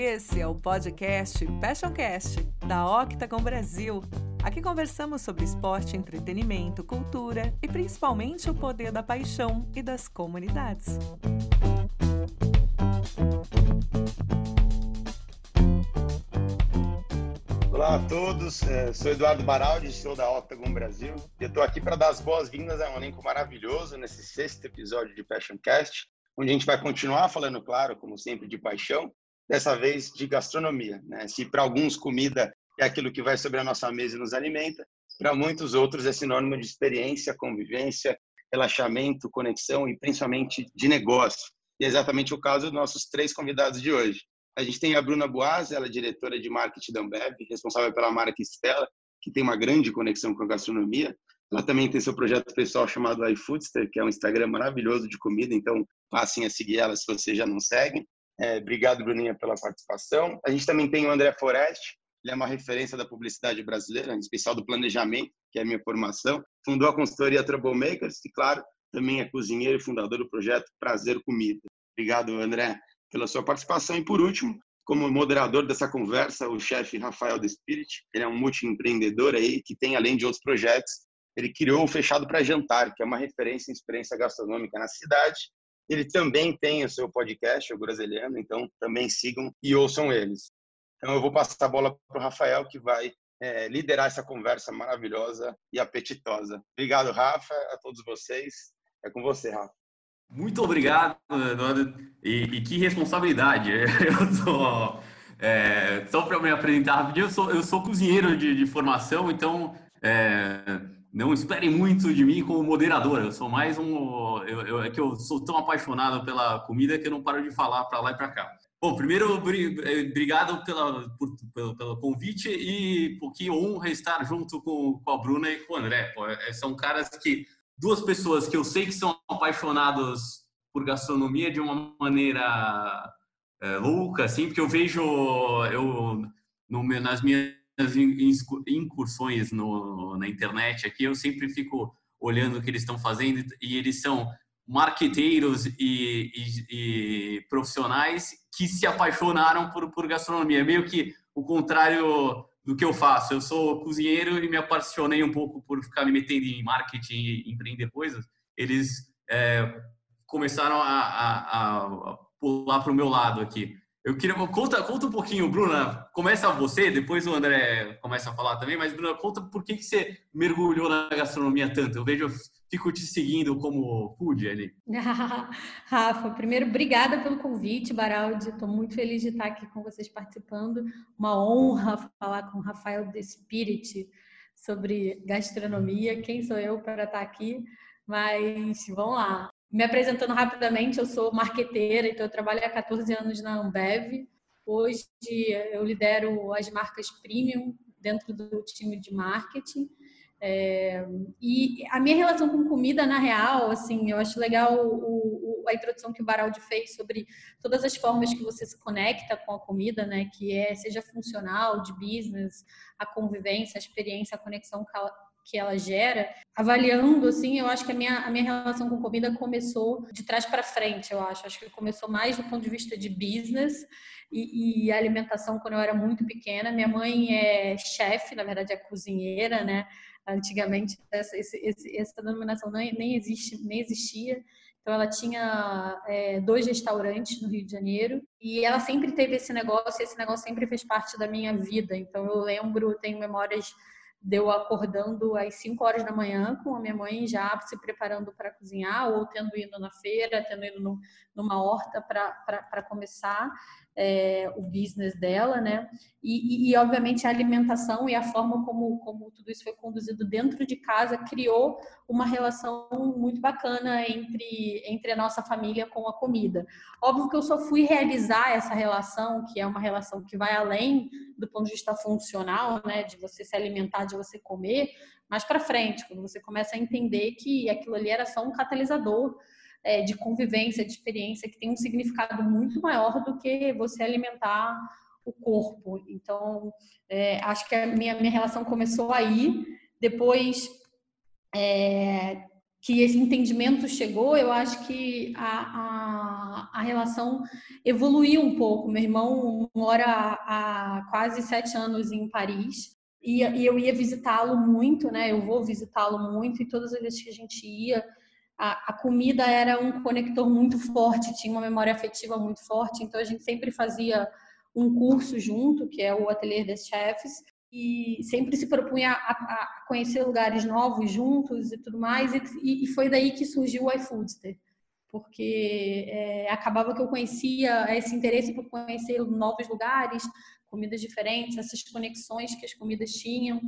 Esse é o podcast Passioncast, da Octagon Brasil. Aqui conversamos sobre esporte, entretenimento, cultura e principalmente o poder da paixão e das comunidades. Olá a todos, é, sou Eduardo Baraldi, sou da Octagon Brasil e estou aqui para dar as boas-vindas a um elenco maravilhoso nesse sexto episódio de Passioncast, onde a gente vai continuar falando, claro, como sempre, de paixão, dessa vez de gastronomia. Né? Se para alguns comida é aquilo que vai sobre a nossa mesa e nos alimenta, para muitos outros é sinônimo de experiência, convivência, relaxamento, conexão e principalmente de negócio. E é exatamente o caso dos nossos três convidados de hoje. A gente tem a Bruna Boaz, ela é diretora de marketing da Ambev, responsável pela marca Stella, que tem uma grande conexão com a gastronomia. Ela também tem seu projeto pessoal chamado iFoodster, que é um Instagram maravilhoso de comida, então passem a seguir ela se você já não segue. É, obrigado, Bruninha, pela participação. A gente também tem o André Forest, ele é uma referência da publicidade brasileira, em especial do planejamento, que é a minha formação. Fundou a consultoria Troublemakers e, claro, também é cozinheiro e fundador do projeto Prazer Comida. Obrigado, André, pela sua participação. E, por último, como moderador dessa conversa, o chefe Rafael The Spirit. Ele é um multiempreendedor aí que tem, além de outros projetos, ele criou o Fechado para Jantar, que é uma referência em experiência gastronômica na cidade ele também tem o seu podcast, o Brasiliano, então também sigam e ouçam eles. Então eu vou passar a bola para o Rafael, que vai é, liderar essa conversa maravilhosa e apetitosa. Obrigado, Rafa, a todos vocês. É com você, Rafa. Muito obrigado, Eduardo. E, e que responsabilidade. Eu sou. É, só para me apresentar rapidinho, eu sou, eu sou cozinheiro de, de formação, então é, não esperem muito de mim como moderador. Eu sou mais um. Eu, eu, é que eu sou tão apaixonado pela comida que eu não paro de falar para lá e para cá. Bom, primeiro, eh, obrigado pela, por, pelo, pelo, convite e por que honra estar junto com, com a Bruna e com o André. Pô, é, são caras que. Duas pessoas que eu sei que são apaixonados por gastronomia de uma maneira é, louca, assim, porque eu vejo eu no, nas minhas incursões no, na internet aqui, eu sempre fico olhando o que eles estão fazendo e eles são marqueteiros e, e, e, profissionais que se apaixonaram por, por gastronomia. Meio que o contrário do que eu faço. Eu sou cozinheiro e me apaixonei um pouco por ficar me metendo em marketing e empreender coisas. Eles é, começaram a, a, a pular para o meu lado aqui. Eu queria conta, conta um pouquinho, Bruna. Começa você, depois o André começa a falar também. Mas Bruna, conta por que, que você mergulhou na gastronomia tanto. Eu vejo, fico te seguindo como food ali. Rafa, primeiro, obrigada pelo convite, Baraldi. Estou muito feliz de estar aqui com vocês participando. Uma honra falar com o Rafael The Spirit sobre gastronomia. Quem sou eu para estar aqui? Mas vamos lá. Me apresentando rapidamente, eu sou marqueteira, então eu trabalho há 14 anos na Ambev. Hoje eu lidero as marcas premium dentro do time de marketing. É, e a minha relação com comida, na real, assim, eu acho legal o, o, a introdução que o Baraldi fez sobre todas as formas que você se conecta com a comida, né? Que é seja funcional, de business, a convivência, a experiência, a conexão que ela gera, avaliando assim, eu acho que a minha, a minha relação com comida começou de trás para frente, eu acho. Acho que começou mais do ponto de vista de business e, e alimentação quando eu era muito pequena. Minha mãe é chefe, na verdade é cozinheira, né? Antigamente essa, esse, essa denominação nem, nem, existe, nem existia. Então, ela tinha é, dois restaurantes no Rio de Janeiro e ela sempre teve esse negócio, e esse negócio sempre fez parte da minha vida. Então, eu lembro, tenho memórias deu acordando às 5 horas da manhã com a minha mãe já se preparando para cozinhar ou tendo ido na feira, tendo ido no, numa horta para começar é, o business dela, né? E, e, e, obviamente a alimentação e a forma como, como tudo isso foi conduzido dentro de casa criou uma relação muito bacana entre, entre a nossa família com a comida. Óbvio que eu só fui realizar essa relação, que é uma relação que vai além do ponto de vista funcional, né? De você se alimentar, de você comer, mais para frente, quando você começa a entender que aquilo ali era só um catalisador é, de convivência, de experiência, que tem um significado muito maior do que você alimentar o corpo. Então, é, acho que a minha, minha relação começou aí. Depois, é, que esse entendimento chegou, eu acho que a, a, a relação evoluiu um pouco. Meu irmão mora há, quase sete anos em Paris e, e eu ia visitá-lo muito, né? Eu vou visitá-lo muito e todas as vezes que a gente ia, a, a, comida era um conector muito forte, tinha uma memória afetiva muito forte, então a gente sempre fazia um curso junto, que é o Ateliê des Chefs, e sempre se propunha a, a, conhecer lugares novos juntos e tudo mais, e, e foi daí que surgiu o iFoodster, porque é, acabava que eu conhecia esse interesse por conhecer novos lugares, comidas diferentes, essas conexões que as comidas tinham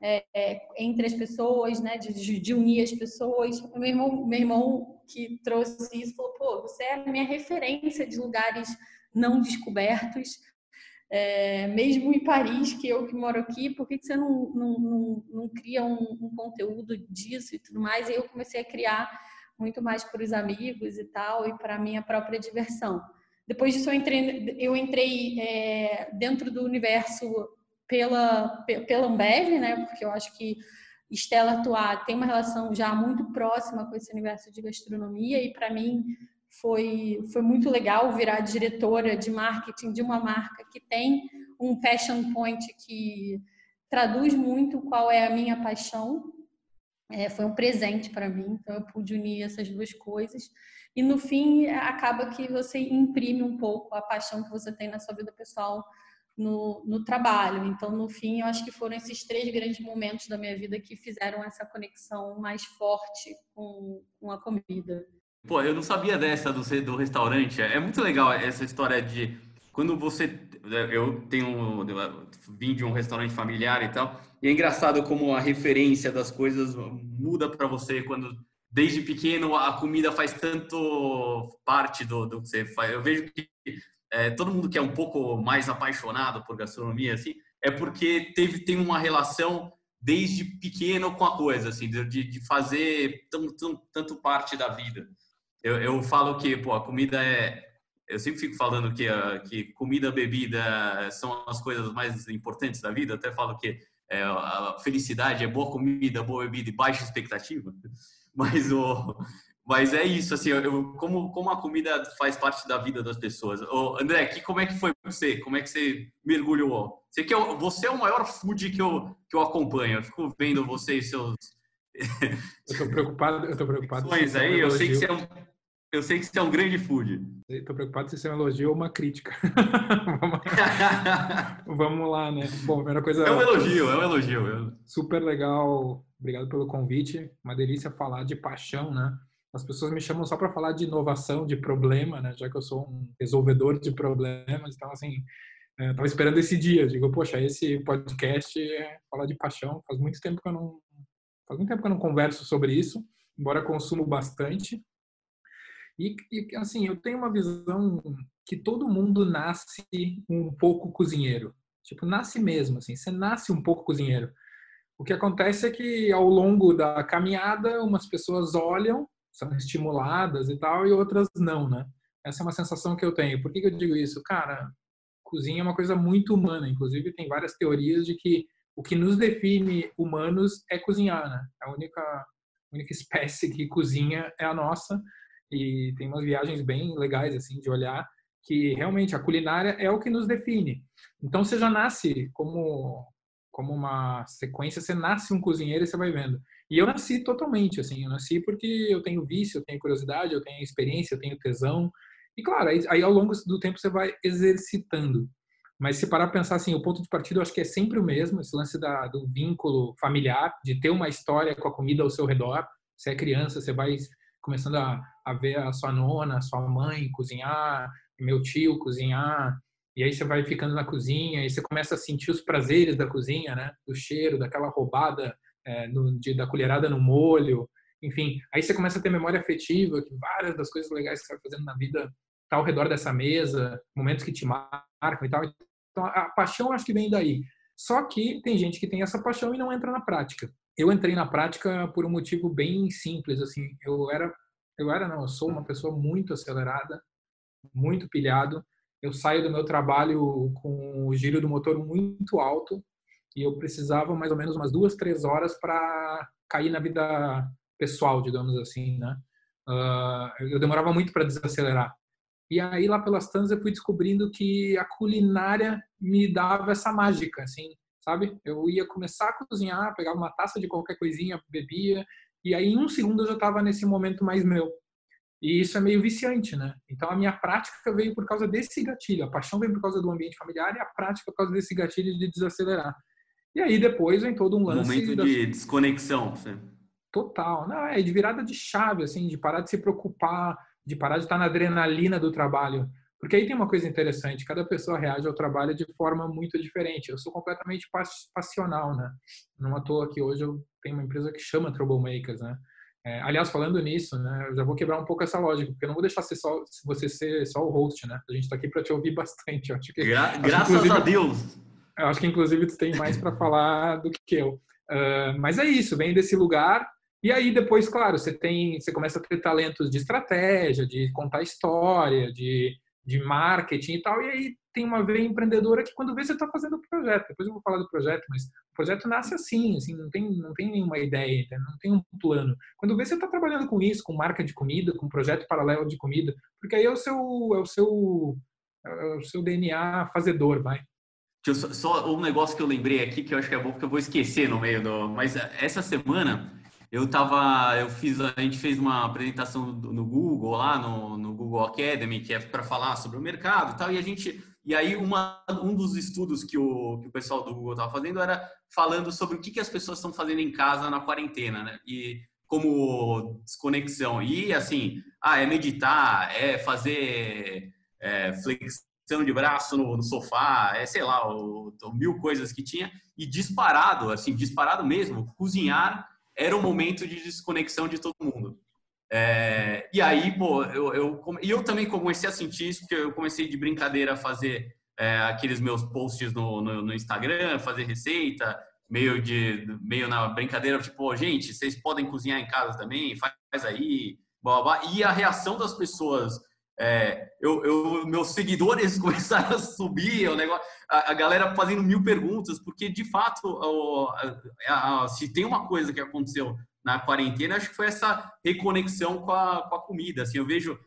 é, é, entre as pessoas, né, de, de, unir as pessoas. O meu irmão, meu irmão que trouxe isso falou: pô, você é a minha referência de lugares não descobertos é, mesmo em Paris, que eu que moro aqui, por que, você não, não, não, não cria um, um, conteúdo disso e tudo mais? E eu comecei a criar muito mais para os amigos e tal, e para a minha própria diversão. Depois disso, eu entrei, eu entrei é, dentro do universo pela, pela Ambev, né? Porque eu acho que Estela Atuar tem uma relação já muito próxima com esse universo de gastronomia, e para mim foi, foi muito legal virar diretora de marketing de uma marca que tem um passion point que traduz muito qual é a minha paixão. É, foi um presente para mim, então eu pude unir essas duas coisas. E no fim, acaba que você imprime um pouco a paixão que você tem na sua vida pessoal no, no trabalho. Então, no fim, eu acho que foram esses três grandes momentos da minha vida que fizeram essa conexão mais forte com, com a comida. Pô, eu não sabia dessa do, do restaurante. É muito legal essa história de quando você. Eu tenho. Eu vim de um restaurante familiar e tal. E é engraçado como a referência das coisas muda para você quando, desde pequeno, a comida faz tanto parte do, do que você faz. Eu vejo que é, todo mundo que é um pouco mais apaixonado por gastronomia, assim, é porque teve, tem uma relação desde pequeno com a coisa, assim, de, de fazer tão, tão, tanto parte da vida. Eu, eu falo que pô, a comida é. Eu sempre fico falando que, a, que comida, bebida são as coisas mais importantes da vida. até falo que é, a felicidade é boa comida, boa bebida e baixa expectativa. Mas, o, mas é isso, assim, eu, como, como a comida faz parte da vida das pessoas. Ô, André, que, como é que foi para você? Como é que você mergulhou? Você, que é, você é o maior food que eu, que eu acompanho. Eu fico vendo você e seus. Eu tô preocupado, eu tô preocupado. Pois aí, eu sei que você é um eu sei que você é um grande food. Estou preocupado se isso é um elogio ou uma crítica. Vamos lá, né? Bom, primeira coisa. É um elogio, é um elogio. Super legal. Obrigado pelo convite. Uma delícia falar de paixão, né? As pessoas me chamam só para falar de inovação, de problema, né? Já que eu sou um resolvedor de problemas. Então, assim, é, esperando esse dia. Eu digo, poxa, esse podcast é falar de paixão. Faz muito tempo que eu não, faz muito tempo que eu não converso sobre isso, embora consumo bastante. E, e, assim, eu tenho uma visão que todo mundo nasce um pouco cozinheiro. Tipo, nasce mesmo, assim, você nasce um pouco cozinheiro. O que acontece é que ao longo da caminhada, umas pessoas olham, são estimuladas e tal, e outras não, né? Essa é uma sensação que eu tenho. Por que, que eu digo isso? Cara, cozinha é uma coisa muito humana. Inclusive, tem várias teorias de que o que nos define humanos é cozinhar, né? A única, a única espécie que cozinha é a nossa e tem umas viagens bem legais assim de olhar que realmente a culinária é o que nos define. Então você já nasce como como uma sequência, você nasce um cozinheiro e você vai vendo. E eu nasci totalmente assim, eu nasci porque eu tenho vício, eu tenho curiosidade, eu tenho experiência, eu tenho tesão. E claro, aí, aí ao longo do tempo você vai exercitando. Mas se parar para pensar assim, o ponto de partida eu acho que é sempre o mesmo, esse lance da, do vínculo familiar, de ter uma história com a comida ao seu redor. Você é criança, você vai começando a, a ver a sua nona, a sua mãe cozinhar, meu tio cozinhar, e aí você vai ficando na cozinha e você começa a sentir os prazeres da cozinha, né? Do cheiro, daquela roubada é, no, de, da colherada no molho, enfim. Aí você começa a ter memória afetiva, que várias das coisas legais que você vai fazendo na vida tá ao redor dessa mesa, momentos que te marcam e tal. Então a paixão acho que vem daí. Só que tem gente que tem essa paixão e não entra na prática eu entrei na prática por um motivo bem simples, assim, eu era, eu era não, eu sou uma pessoa muito acelerada, muito pilhado, eu saio do meu trabalho com o giro do motor muito alto e eu precisava mais ou menos umas duas, três horas para cair na vida pessoal, digamos assim, né? Uh, eu demorava muito para desacelerar. E aí lá pelas tantas eu fui descobrindo que a culinária me dava essa mágica, assim, sabe? Eu ia começar a cozinhar, pegava uma taça de qualquer coisinha, bebia, e aí em um segundo eu já estava nesse momento mais meu. E isso é meio viciante, né? Então a minha prática veio por causa desse gatilho, a paixão veio por causa do ambiente familiar e a prática por causa desse gatilho de desacelerar. E aí depois vem todo um lance. Momento de desconexão. Sim. Total. Não, é de virada de chave, assim, de parar de se preocupar, de parar de estar na adrenalina do trabalho. Porque aí tem uma coisa interessante, cada pessoa reage ao trabalho de forma muito diferente. Eu sou completamente passional, né? Não à toa que hoje eu tenho uma empresa que chama Troublemakers, né? É, aliás, falando nisso, né, eu já vou quebrar um pouco essa lógica, porque eu não vou deixar ser só, você ser só o host, né? A gente está aqui para te ouvir bastante. acho que, Gra acho graças a Deus! Eu acho que, inclusive, tu tem mais para falar do que eu. Uh, mas é isso, vem desse lugar e aí depois, claro, você tem, você começa a ter talentos de estratégia, de contar história, de, de marketing e tal. E aí tem uma veia empreendedora que quando vê você está fazendo o projeto. Depois eu vou falar do projeto, mas o projeto nasce assim, assim, não tem, não tem nenhuma ideia, não tem um plano. Quando vê você está trabalhando com isso, com marca de comida, com projeto paralelo de comida, porque aí é o seu, é o seu, é o seu DNA fazedor, vai. Só, um negócio que eu lembrei aqui que eu acho que é bom porque eu vou esquecer no meio do. Mas essa semana eu tava, eu fiz, a gente fez uma apresentação no Google lá no, no Google Academy que é para falar sobre o mercado e tal, e a gente, e aí uma, um dos estudos que o, que o pessoal do Google estava fazendo era falando sobre o que, que as pessoas estão fazendo em casa na quarentena, né? E como desconexão e assim, ah, é meditar, é fazer é, flexão de braço no, no, sofá, é sei lá, o, o, mil coisas que tinha e disparado, assim, disparado mesmo, cozinhar era um momento de desconexão de todo mundo. É, e aí, pô, eu, eu, eu também comecei a sentir isso, porque eu comecei de brincadeira a fazer é, aqueles meus posts no, no, no, Instagram, fazer receita, meio de meio na brincadeira, tipo, gente, vocês podem cozinhar em casa também, faz aí, blá, blá, blá. e a reação das pessoas é, eu, eu, meus seguidores começaram a subir, o negócio, a, a, galera fazendo mil perguntas, porque de fato, o, a, a, se tem uma coisa que aconteceu na quarentena, acho que foi essa reconexão com a, com a comida. Assim, eu vejo.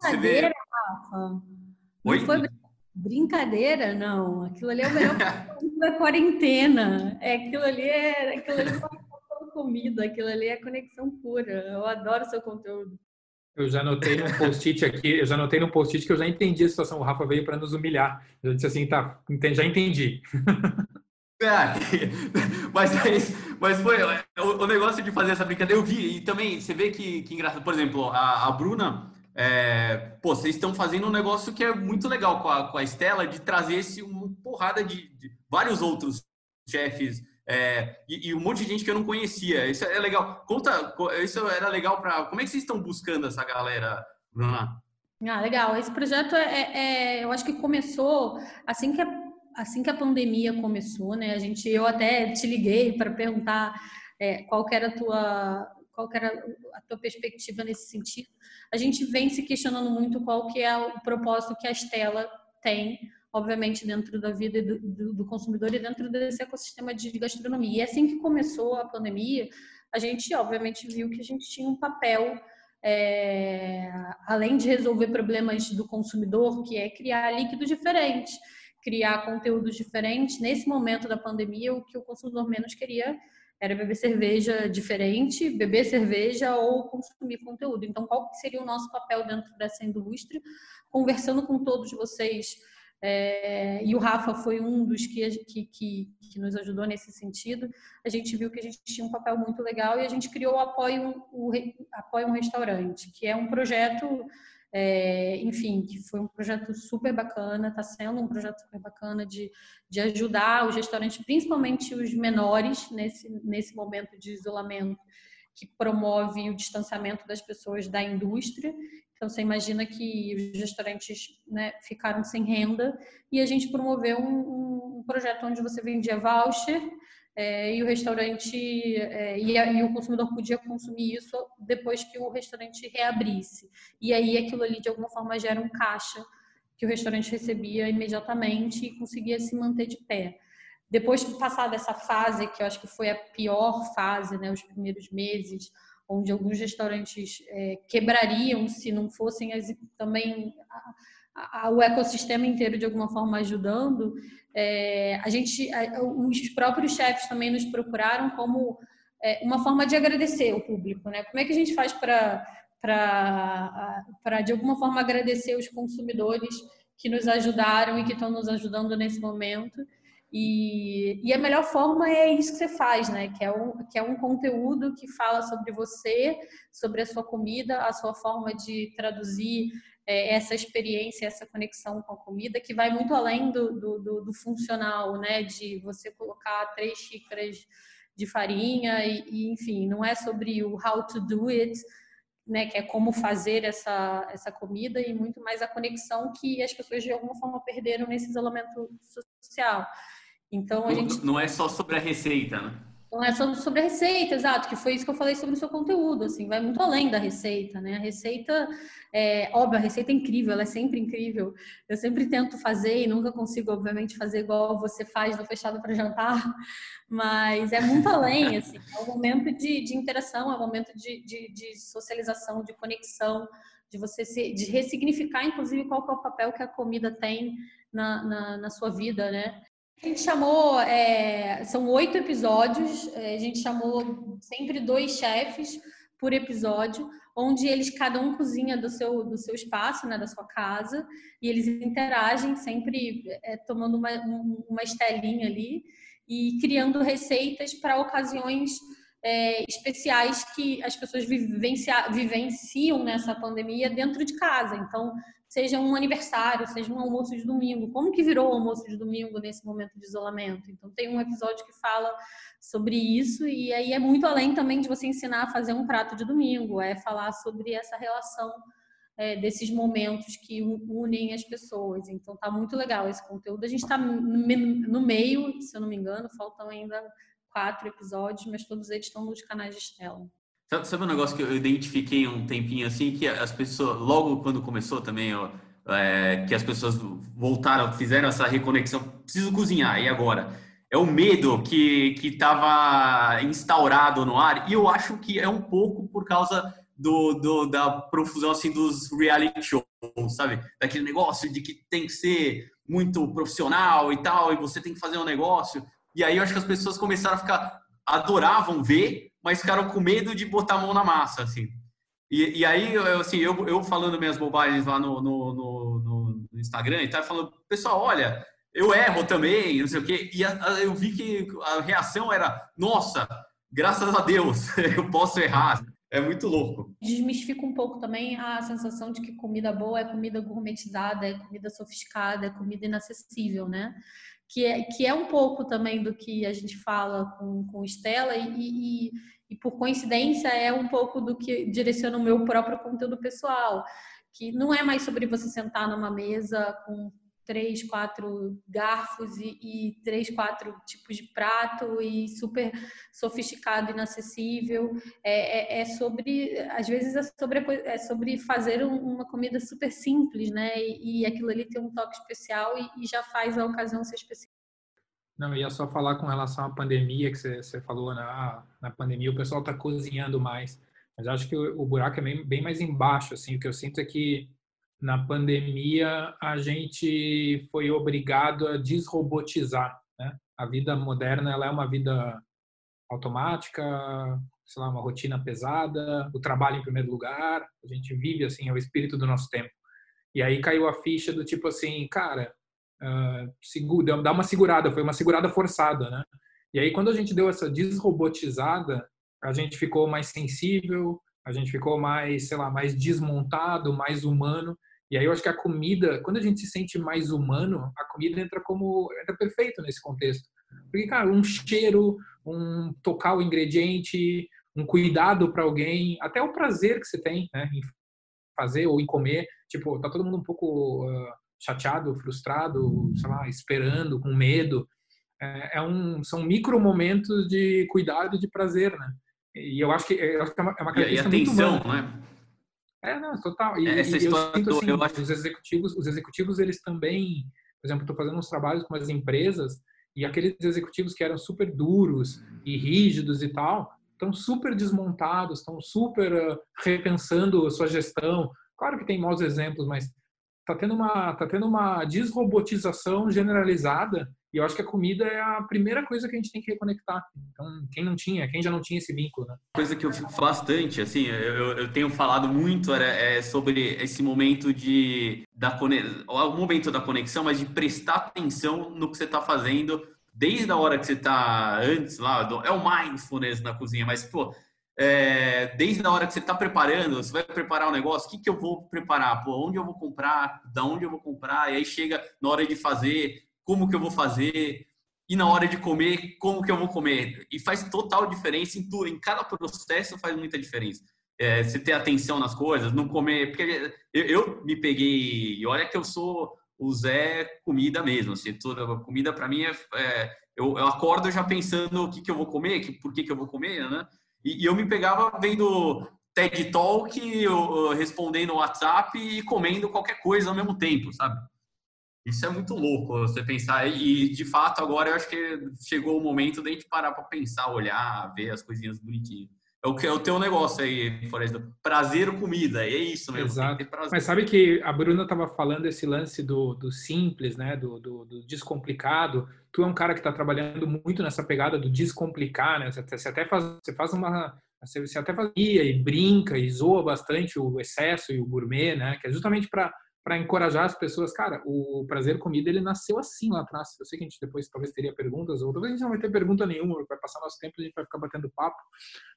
Você vê... Rafa. Não foi brincadeira, não. Aquilo ali é o melhor da quarentena. É aquilo ali é aquilo ali é comida, aquilo ali é conexão pura. Eu adoro seu conteúdo. Eu já notei um post-it aqui, eu já notei no post-it que eu já entendi a situação. O Rafa veio para nos humilhar. Eu disse assim, tá, já entendi. É, mas, mas foi o, negócio de fazer essa brincadeira. Eu vi, e também você vê que, que engraçado. Por exemplo, a, a Bruna, é, pô, vocês estão fazendo um negócio que é muito legal com a, com a Estela, de trazer esse, uma porrada de, de vários outros chefes é, e, e, um monte de gente que eu não conhecia. Isso é legal. Conta, isso era legal para. Como é que vocês estão buscando essa galera, Bruna? Ah, legal. Esse projeto é, é, é eu acho que começou assim que a, assim que a pandemia começou, né? A gente, eu até te liguei para perguntar é, qual era a tua qual era a tua perspectiva nesse sentido. A gente vem se questionando muito qual que é o propósito que a Estela tem obviamente, dentro da vida do, do, do, consumidor e dentro desse ecossistema de gastronomia. E assim que começou a pandemia, a gente, obviamente, viu que a gente tinha um papel, é, além de resolver problemas do consumidor, que é criar líquidos diferentes, criar conteúdos diferentes. Nesse momento da pandemia, o que o consumidor menos queria era beber cerveja diferente, beber cerveja ou consumir conteúdo. Então, qual seria o nosso papel dentro dessa indústria? Conversando com todos vocês é, e o Rafa foi um dos que, que, que, que, nos ajudou nesse sentido. A gente viu que a gente tinha um papel muito legal e a gente criou o Apoio, o, Apoio um Restaurante, que é um projeto, é, enfim, que foi um projeto super bacana, está sendo um projeto super bacana de, de ajudar os restaurantes, principalmente os menores, nesse, nesse momento de isolamento, que promove o distanciamento das pessoas da indústria. Então, você imagina que os restaurantes né, ficaram sem renda e a gente promoveu um, um projeto onde você vendia voucher é, e o restaurante é, e, a, e, o consumidor podia consumir isso depois que o restaurante reabrisse. E aí aquilo ali de alguma forma gera um caixa que o restaurante recebia imediatamente e conseguia se manter de pé. Depois de passar dessa fase, que eu acho que foi a pior fase, né, os primeiros meses, onde alguns restaurantes é, quebrariam se não fossem as, também a, a, o ecossistema inteiro de alguma forma ajudando. É, a gente, a, os próprios chefes também nos procuraram como é, uma forma de agradecer o público, né? Como é que a gente faz para para de alguma forma agradecer os consumidores que nos ajudaram e que estão nos ajudando nesse momento. E, e, a melhor forma é isso que você faz, né? Que é, um, que é um conteúdo que fala sobre você, sobre a sua comida, a sua forma de traduzir é, essa experiência, essa conexão com a comida, que vai muito além do, do, do, funcional, né? De você colocar três xícaras de farinha e, e, enfim, não é sobre o how to do it, né? Que é como fazer essa, essa comida e muito mais a conexão que as pessoas de alguma forma perderam nesse isolamento social. Então a gente. Não é só sobre a receita, né? Não é sobre a receita, exato, que foi isso que eu falei sobre o seu conteúdo, assim, vai muito além da receita, né? A receita, é, óbvio, a receita é incrível, ela é sempre incrível. Eu sempre tento fazer e nunca consigo, obviamente, fazer igual você faz no Fechado para Jantar, mas é muito além, assim, é um momento de, de interação, é um momento de, de, de socialização, de conexão, de você se, de ressignificar, inclusive, qual é o papel que a comida tem na, na, na sua vida, né? A gente chamou, é, são oito episódios, é, a gente chamou sempre dois chefes por episódio, onde eles cada um cozinha do seu, do seu espaço, né, da sua casa, e eles interagem sempre é, tomando uma, uma estelinha ali e criando receitas para ocasiões é, especiais que as pessoas vivencia, vivenciam nessa pandemia dentro de casa. Então, seja um aniversário, seja um almoço de domingo. Como que virou o almoço de domingo nesse momento de isolamento? Então tem um episódio que fala sobre isso e aí é muito além também de você ensinar a fazer um prato de domingo, é falar sobre essa relação é, desses momentos que unem as pessoas. Então tá muito legal esse conteúdo. A gente está no meio, se eu não me engano, faltam ainda quatro episódios, mas todos eles estão nos canais de Estela. Sabe, um negócio que eu identifiquei um tempinho assim, que as pessoas, logo quando começou também, é, que as pessoas voltaram, fizeram essa reconexão, preciso cozinhar, e agora? É o medo que estava instaurado no ar, e eu acho que é um pouco por causa do, do, da profusão assim, dos reality shows, sabe? Daquele negócio de que tem que ser muito profissional e tal, e você tem que fazer um negócio. E aí eu acho que as pessoas começaram a ficar, adoravam ver, mas ficaram com medo de botar a mão na massa, assim. E, e aí, eu, assim, eu, eu falando minhas bobagens lá no, no, no, no Instagram e tal, falando, pessoal, olha, eu erro também, não sei o quê. E a, a, eu vi que a reação era, nossa, graças a Deus, eu posso errar. É muito louco. Desmistifica um pouco também a sensação de que comida boa é comida gourmetizada, é comida sofisticada, é comida inacessível, né? Que é, que é um pouco também do que a gente fala com, com Estela e, e, e por coincidência é um pouco do que direciona o meu próprio conteúdo pessoal, que não é mais sobre você sentar numa mesa com três, quatro garfos e, e, três, quatro tipos de prato e super sofisticado, inacessível. É, é, é sobre, às vezes, é sobre, é sobre fazer uma comida super simples, né? E, e aquilo ali tem um toque especial e, e já faz a ocasião ser especial. Não, ia só falar com relação à pandemia, que você, você falou, na, né? ah, na pandemia o pessoal está cozinhando mais. Mas acho que o, o buraco é bem, bem, mais embaixo, assim. O que eu sinto é que na pandemia a gente foi obrigado a desrobotizar, né? A vida moderna, ela é uma vida automática, sei lá, uma rotina pesada, o trabalho em primeiro lugar, a gente vive, assim, é o espírito do nosso tempo. E aí caiu a ficha do tipo assim, cara, uh, segura, dá uma segurada, foi uma segurada forçada, né? E aí quando a gente deu essa desrobotizada, a gente ficou mais sensível, a gente ficou mais, sei lá, mais desmontado, mais humano. E aí eu acho que a comida, quando a gente se sente mais humano, a comida entra como entra perfeito nesse contexto. Porque cara, um cheiro, um tocar o ingrediente, um cuidado para alguém, até o prazer que você tem, né, em fazer ou em comer, tipo, tá todo mundo um pouco uh, chateado, frustrado, sei lá, esperando, com medo. É, é, um, são micro momentos de cuidado e de prazer, né? E eu acho que, eu acho que é uma, é uma característica e, e atenção, muito humana. né? É, não, total. E, Essa e eu sinto assim, eu acho... os executivos, os executivos eles também, por exemplo, estou fazendo uns trabalhos com as empresas e aqueles executivos que eram super duros e rígidos e tal, estão super desmontados, estão super uh, repensando a sua gestão. Claro que tem maus exemplos, mas está tendo uma tá tendo uma desrobotização generalizada e eu acho que a comida é a primeira coisa que a gente tem que reconectar. Então, quem não tinha, quem já não tinha esse vínculo, né? Coisa que eu fico bastante, assim, eu, eu tenho falado muito é, sobre esse momento de da o momento da conexão, mas de prestar atenção no que você está fazendo desde a hora que você está antes lá, é o mindfulness na cozinha, mas pô, é, desde a hora que você está preparando, você vai preparar o um negócio, o que, que eu vou preparar? Pô, onde eu vou comprar? Da onde eu vou comprar? E aí chega na hora de fazer, como que eu vou fazer? E na hora de comer, como que eu vou comer? E faz total diferença em tudo, em cada processo faz muita diferença. É, você ter atenção nas coisas, não comer. Porque eu, eu, me peguei, e olha que eu sou o Zé comida mesmo. Assim, toda comida para mim é. é eu, eu, acordo já pensando o que, que eu vou comer, que, por que, que eu vou comer, né? E, e eu me pegava vendo TED Talk, eu, respondendo WhatsApp e comendo qualquer coisa ao mesmo tempo, sabe? Isso é muito louco você pensar. E, de fato, agora eu acho que chegou o momento da gente parar para pensar, olhar, ver as coisinhas bonitinhas. É o que é o teu negócio aí, Floresta. Prazer comida, é isso mesmo. Exato. Mas sabe que a Bruna estava falando esse lance do, do simples, né? Do, do, do, descomplicado. Tu é um cara que está trabalhando muito nessa pegada do descomplicar, né? Você até faz, você faz uma você até fazia e brinca e zoa bastante o excesso e o gourmet, né? Que é justamente para para encorajar as pessoas. Cara, o Prazer Comida, ele nasceu assim lá atrás. Eu sei que a gente depois talvez teria perguntas, ou talvez a gente não vai ter pergunta nenhuma, vai passar nosso tempo, a gente vai ficar batendo papo.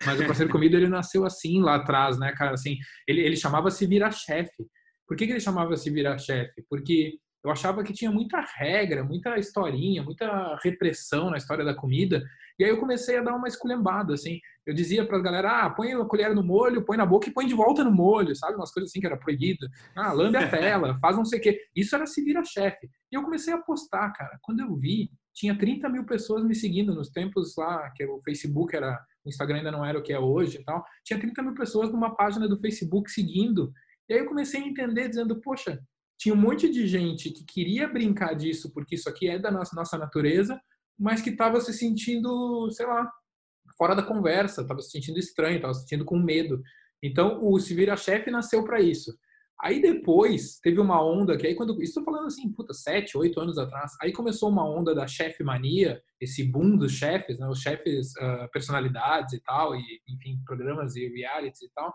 Mas o Prazer Comida, ele nasceu assim lá atrás, né, cara? Assim, ele, ele chamava-se Virar Chefe. Por que, que ele chamava-se Virar Chefe? Porque eu achava que tinha muita regra, muita historinha, muita repressão na história da comida. E aí eu comecei a dar uma esculhambada, assim. Eu dizia para a galera, ah, põe a colher no molho, põe na boca e põe de volta no molho, sabe? Umas coisas assim que era proibido. Ah, lambe a tela, faz não sei o quê. Isso era se vira chefe. E eu comecei a postar, cara. Quando eu vi, tinha 30 mil pessoas me seguindo nos tempos lá, que o Facebook era, o Instagram ainda não era o que é hoje e tal. Tinha 30 mil pessoas numa página do Facebook seguindo. E aí eu comecei a entender, dizendo, poxa, tinha um monte de gente que queria brincar disso, porque isso aqui é da nossa, natureza, mas que estava se sentindo, sei lá, fora da conversa, estava se sentindo estranho, estava se sentindo com medo. Então, o Se Vira Chefe nasceu para isso. Aí depois teve uma onda que aí quando estou falando assim, puta, sete, oito anos atrás, aí começou uma onda da chefe mania, esse boom dos chefes, né, os chefes uh, personalidades e tal, e enfim, programas e realities e tal.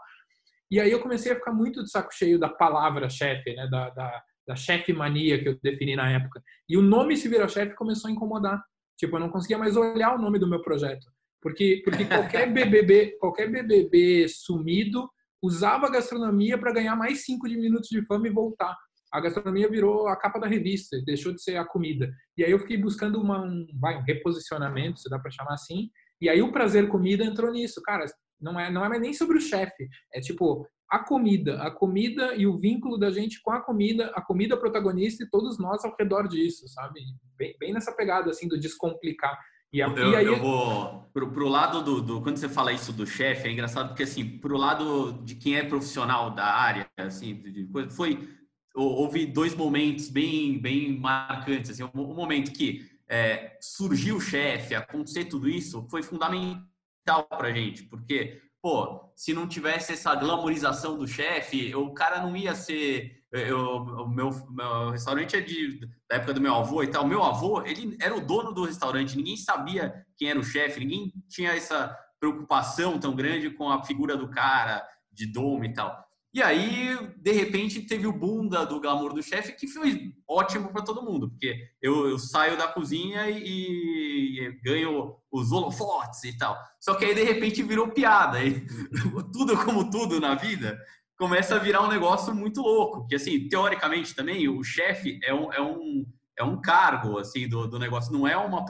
E aí eu comecei a ficar muito de saco cheio da palavra chefe, né, da, da, da chefe mania que eu defini na época. E o nome Se Vira Chefe começou a incomodar. Tipo, eu não conseguia mais olhar o nome do meu projeto. Porque, porque qualquer BBB, qualquer BBB sumido usava a gastronomia para ganhar mais cinco minutos de fama e voltar. A gastronomia virou a capa da revista, deixou de ser a comida. E aí eu fiquei buscando uma, um, vai, um reposicionamento, se dá para chamar assim. E aí o prazer comida entrou nisso. Cara, não é, não é nem sobre o chefe. É tipo, a comida, a comida e o vínculo da gente com a comida, a comida protagonista e todos nós ao redor disso, sabe? Bem, bem nessa pegada assim do descomplicar. E, a, eu, e aí... eu vou pro, pro lado do, do, quando você fala isso do chefe, é engraçado porque assim, pro lado de quem é profissional da área, assim, de, foi houve dois momentos bem bem marcantes, assim, um, um momento que é, surgiu o chefe, acontecer tudo isso, foi fundamental para gente, porque pô, se não tivesse essa glamorização do chefe, o cara não ia ser. Eu, o meu, meu restaurante é de, da época do meu avô e tal. Meu avô, ele era o dono do restaurante, ninguém sabia quem era o chefe, ninguém tinha essa preocupação tão grande com a figura do cara, de domo e tal. E aí, de repente, teve o boom do glamour do chefe, que foi ótimo para todo mundo, porque eu, eu, saio da cozinha e, e, ganho os holofotes e tal. Só que aí, de repente, virou piada. E, tudo como tudo na vida começa a virar um negócio muito louco. Que, assim, teoricamente também, o chefe é um, é um, é um cargo, assim, do, do negócio, não é uma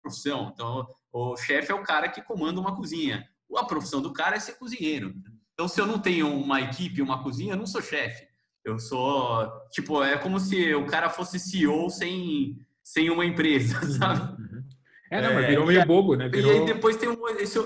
profissão. Então, o chefe é o cara que comanda uma cozinha. A profissão do cara é ser cozinheiro. Então, se eu não tenho uma equipe, uma cozinha, eu não sou chefe. Eu sou, tipo, é como se o cara fosse CEO sem, sem uma empresa, sabe? Uhum. É, não, mas virou meio bobo, né? Virou... E aí depois tem um, esse,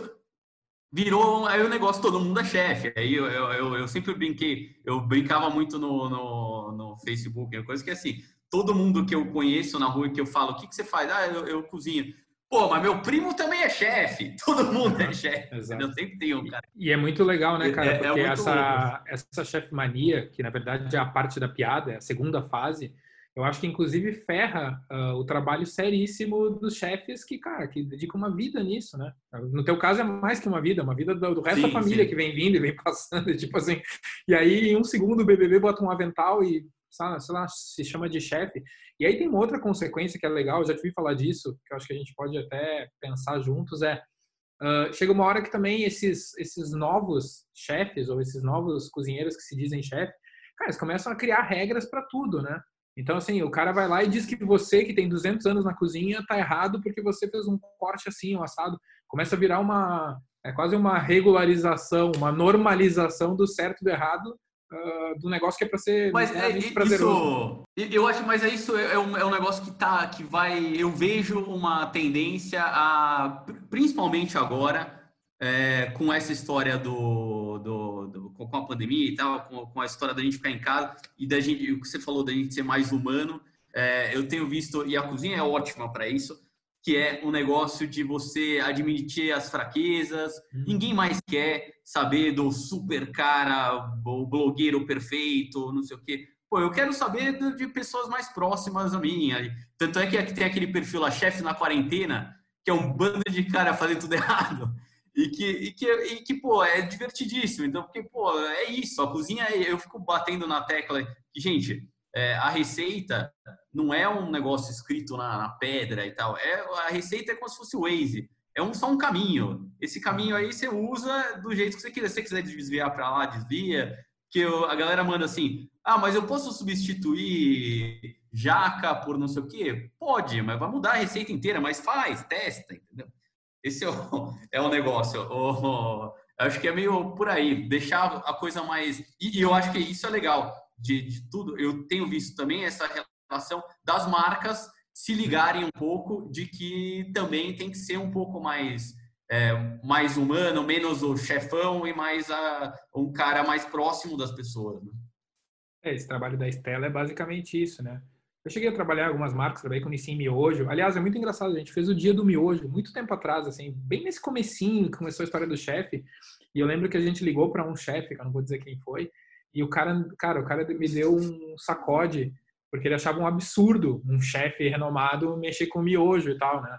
virou aí o negócio todo mundo é chefe. Aí eu, eu, eu, sempre brinquei, eu brincava muito no, no, no Facebook, coisa que assim, todo mundo que eu conheço na rua que eu falo, o que, que você faz? Ah, eu, eu cozinho. Pô, mas meu primo também é chefe. Todo mundo é chefe. Eu sempre tenho um cara. E é muito legal, né, cara? É, é porque é essa, essa chefe mania, que na verdade é a parte da piada, é a segunda fase, eu acho que inclusive ferra uh, o trabalho seríssimo dos chefes que, cara, que dedicam uma vida nisso, né? No teu caso é mais que uma vida, uma vida do, do resto sim, da família sim. que vem vindo e vem passando, tipo assim. E aí, em um segundo, o BBB bota um avental e, sei lá, se chama de chefe. E aí tem uma outra consequência que é legal, eu já te vi falar disso, que eu acho que a gente pode até pensar juntos, é uh, chega uma hora que também esses, esses novos chefes ou esses novos cozinheiros que se dizem chefe, cara, eles começam a criar regras para tudo, né? Então, assim, o cara vai lá e diz que você, que tem 200 anos na cozinha, tá errado porque você fez um corte assim, um assado. Começa a virar uma, é quase uma regularização, uma normalização do certo e do errado uh, do negócio que é para ser mas é, prazeroso. Isso, eu acho, mas é isso, é um, é um negócio que tá, que vai, eu vejo uma tendência a, principalmente agora, é, com essa história do, do, do, com a pandemia e tal, com, com, a história da gente ficar em casa e da gente, o que você falou da gente ser mais humano, é, eu tenho visto e a cozinha é ótima para isso, que é um negócio de você admitir as fraquezas. Uhum. Ninguém mais quer saber do super cara, o blogueiro perfeito, não sei o quê. Pô, eu quero saber de pessoas mais próximas a mim. Tanto é que tem aquele perfil lá, chefe na quarentena, que é um bando de cara fazendo tudo errado. E que, e que, e que, pô, é divertidíssimo. Então, porque, pô, é isso. A cozinha, eu fico batendo na tecla gente, é, a receita não é um negócio escrito na, na, pedra e tal. É, a receita é como se fosse o Waze. É um, só um caminho. Esse caminho aí você usa do jeito que você quiser. Se você quiser desviar para lá, desvia. Que eu, a galera manda assim: ah, mas eu posso substituir jaca por não sei o quê? Pode, mas vai mudar a receita inteira. Mas faz, testa, entendeu? Esse é o, é o negócio. O, acho que é meio por aí, deixar a coisa mais. E, e eu acho que isso é legal de, de, tudo. Eu tenho visto também essa relação das marcas se ligarem um pouco de que também tem que ser um pouco mais. É, mais humano, menos o chefão e mais a, um cara mais próximo das pessoas. Né? É, esse trabalho da Estela é basicamente isso, né? Eu cheguei a trabalhar em algumas marcas, trabalhei com Nissin Miojo. Aliás, é muito engraçado, a gente fez o dia do miojo, muito tempo atrás, assim, bem nesse comecinho que começou a história do chefe. E eu lembro que a gente ligou para um chefe, que eu não vou dizer quem foi, e o cara, cara, o cara me deu um sacode, porque ele achava um absurdo um chefe renomado mexer com miojo e tal, né?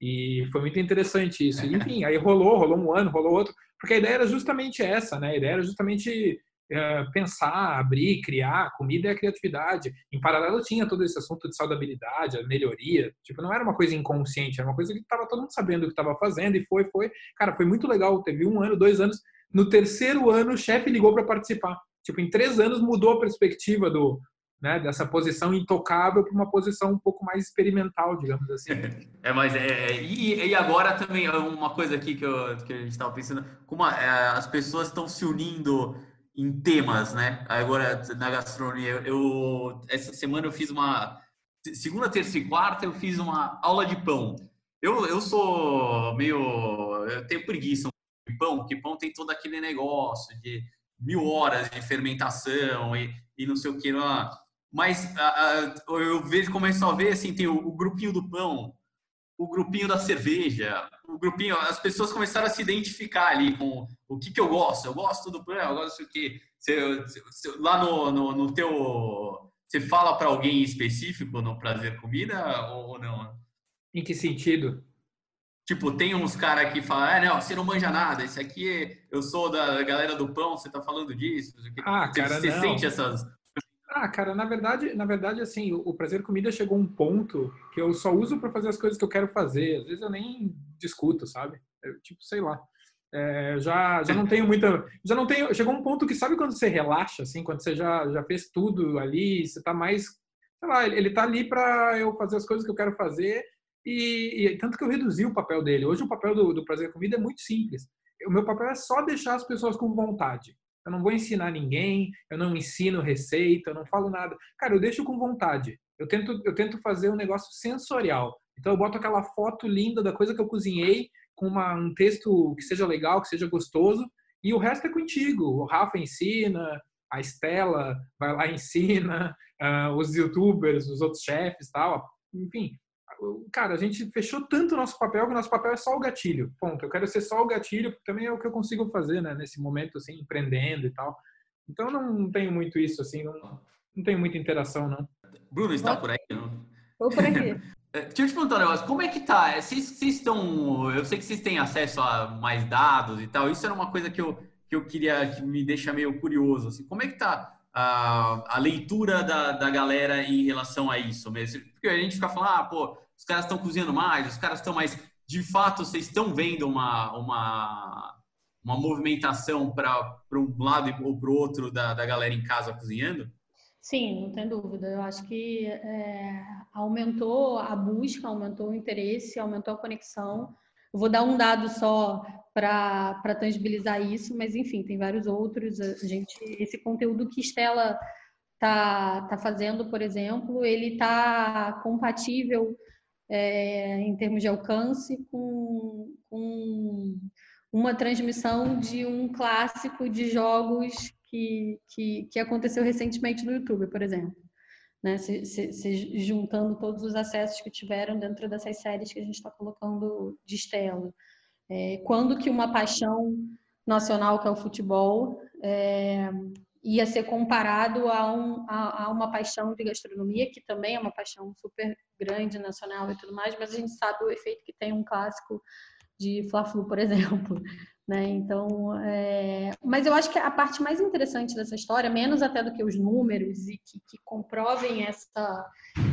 E foi muito interessante isso. Enfim, aí rolou, rolou um ano, rolou outro, porque a ideia era justamente essa, né? A ideia era justamente é, pensar, abrir, criar, comida é criatividade. Em paralelo tinha todo esse assunto de saudabilidade, a melhoria. Tipo, não era uma coisa inconsciente, era uma coisa que estava todo mundo sabendo o que estava fazendo e foi, foi. Cara, foi muito legal. Teve um ano, dois anos. No terceiro ano, o chefe ligou para participar. Tipo, em três anos mudou a perspectiva do, né, dessa posição intocável para uma posição um pouco mais experimental, digamos assim. É, mas é, é e, e, agora também uma coisa aqui que, eu, que a gente estava pensando, como a, é, as pessoas estão se unindo em temas, né? Agora na gastronomia, eu, essa semana eu fiz uma segunda, terça e quarta eu fiz uma aula de pão. Eu, eu sou meio eu tenho preguiça de pão, porque pão tem todo aquele negócio de mil horas de fermentação e, e não sei o que lá. Mas a, a, eu vejo, começo a ver assim, tem o, o grupinho do pão, o grupinho da cerveja, o grupinho, as pessoas começaram a se identificar ali com o que, que eu gosto. Eu gosto do pão, eu gosto do que. Você, lá no, no, no, teu. Você fala para alguém específico no Prazer Comida ou não? Em que sentido? Tipo, tem uns caras que falam, ah, não, você não manja nada, isso aqui, eu sou da galera do pão, você tá falando disso. Ah, cara, você, não. sente essas, ah, cara, na verdade, na verdade, assim, o, Prazer Comida chegou a um ponto que eu só uso para fazer as coisas que eu quero fazer. Às vezes eu nem discuto, sabe? Eu, tipo, sei lá. É, já, já não tenho muita. Já não tenho. Chegou um ponto que, sabe quando você relaxa, assim, quando você já, já fez tudo ali, você tá mais. Sei lá, ele tá ali para eu fazer as coisas que eu quero fazer. E, e, tanto que eu reduzi o papel dele. Hoje o papel do, do Prazer Comida é muito simples. O meu papel é só deixar as pessoas com vontade. Eu não vou ensinar ninguém, eu não ensino receita, eu não falo nada. Cara, eu deixo com vontade. Eu tento, eu tento fazer um negócio sensorial. Então eu boto aquela foto linda da coisa que eu cozinhei com uma, um texto que seja legal, que seja gostoso, e o resto é contigo. O Rafa ensina, a Estela vai lá e ensina, uh, os youtubers, os outros chefes tal. Enfim, cara, a gente fechou tanto o nosso papel que o nosso papel é só o gatilho. Ponto. Eu quero ser só o gatilho, porque também é o que eu consigo fazer, né? Nesse momento, assim, empreendendo e tal. Então, não tenho muito isso, assim, não, não tenho muita interação, não. Bruno, está por aí? Não? Estou por aqui. É, deixa eu te perguntar um negócio, como é que tá? Vocês, vocês estão. Eu sei que vocês têm acesso a mais dados e tal. Isso era uma coisa que eu, que eu queria, que me deixa meio curioso. Assim. Como é que tá a, a leitura da, da galera em relação a isso mesmo? Porque a gente fica falando, ah, pô, os caras estão cozinhando mais, os caras estão mais. De fato, vocês estão vendo uma, uma, uma movimentação para um lado ou para o outro da, da galera em casa cozinhando? Sim, não tem dúvida. Eu acho que é, aumentou a busca, aumentou o interesse, aumentou a conexão. Eu vou dar um dado só para tangibilizar isso, mas enfim, tem vários outros. A gente, esse conteúdo que Estela tá, tá fazendo, por exemplo, ele está compatível é, em termos de alcance com, com uma transmissão de um clássico de jogos que, que, que aconteceu recentemente no YouTube, por exemplo. Né? Se, se, se, juntando todos os acessos que tiveram dentro dessas séries que a gente está colocando de estela. É, quando que uma paixão nacional, que é o futebol, é, ia ser comparado a, um, a, a, uma paixão de gastronomia, que também é uma paixão super grande, nacional e tudo mais, mas a gente sabe o efeito que tem um clássico de Fla-Flu, por exemplo. Né? Então, é... mas eu acho que a parte mais interessante dessa história, menos até do que os números e que, que comprovem essa,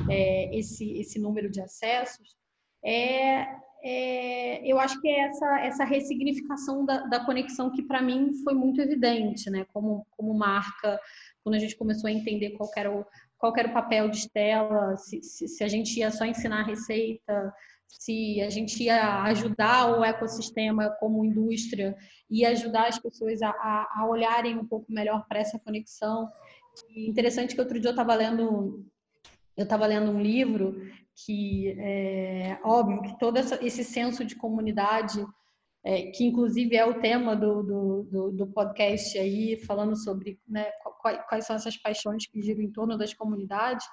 é, esse, esse número de acessos, é, é, eu acho que é essa, essa ressignificação da, da conexão que para mim foi muito evidente, né? Como, como marca, quando a gente começou a entender qual era o, qual era o papel de Estela, se, se, se a gente ia só ensinar a receita, se a gente ia ajudar o ecossistema como indústria e ajudar as pessoas a, a olharem um pouco melhor para essa conexão. E interessante que outro dia eu estava lendo eu estava lendo um livro que é óbvio que todo esse senso de comunidade é, que inclusive é o tema do, do, do, do podcast aí, falando sobre né, quais, quais, são essas paixões que giram em torno das comunidades.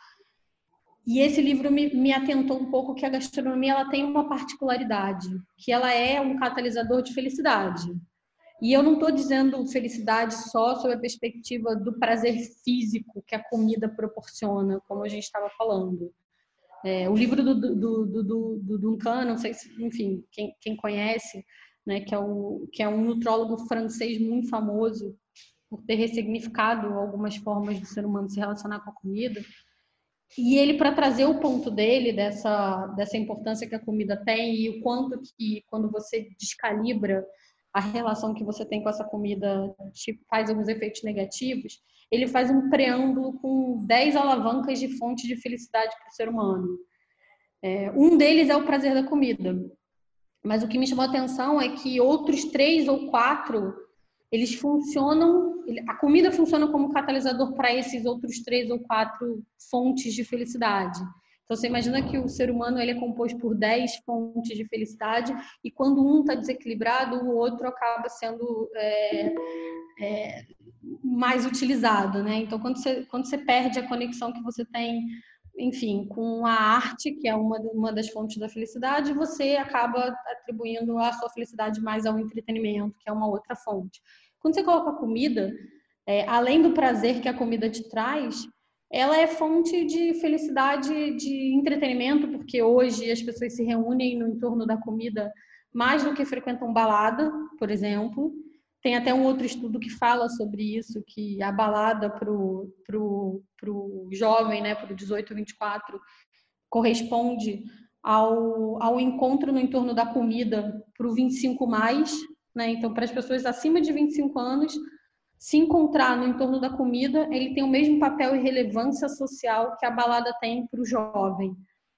E esse livro me, me atentou um pouco que a gastronomia ela tem uma particularidade, que ela é um catalisador de felicidade. E eu não estou dizendo felicidade só sob a perspectiva do prazer físico que a comida proporciona, como a gente estava falando. É, o livro do, do, do, do, do Duncan, não sei se, enfim, quem, quem conhece, né, que, é o, que é um nutrólogo francês muito famoso por ter ressignificado algumas formas do ser humano se relacionar com a comida. E ele, para trazer o ponto dele, dessa, dessa importância que a comida tem e o quanto que, quando você descalibra a relação que você tem com essa comida, tipo, faz alguns efeitos negativos, ele faz um preâmbulo com 10 alavancas de fonte de felicidade para o ser humano. É, um deles é o prazer da comida. Mas o que me chamou a atenção é que outros três ou quatro eles funcionam, a comida funciona como catalisador para esses outros três ou quatro fontes de felicidade. Então, você imagina que o ser humano ele é composto por dez fontes de felicidade e quando um está desequilibrado, o outro acaba sendo é, é, mais utilizado, né? Então, quando você, quando você perde a conexão que você tem, enfim, com a arte, que é uma, uma das fontes da felicidade, você acaba atribuindo a sua felicidade mais ao entretenimento, que é uma outra fonte. Quando você coloca comida, é, além do prazer que a comida te traz, ela é fonte de felicidade, de entretenimento, porque hoje as pessoas se reúnem no entorno da comida mais do que frequentam balada, por exemplo. Tem até um outro estudo que fala sobre isso, que a balada para o pro, pro jovem, né, para o 18, 24, corresponde ao, ao encontro no entorno da comida para o 25 mais, né? Então, para as pessoas acima de 25 anos, se encontrar no entorno da comida, ele tem o mesmo papel e relevância social que a balada tem para o jovem.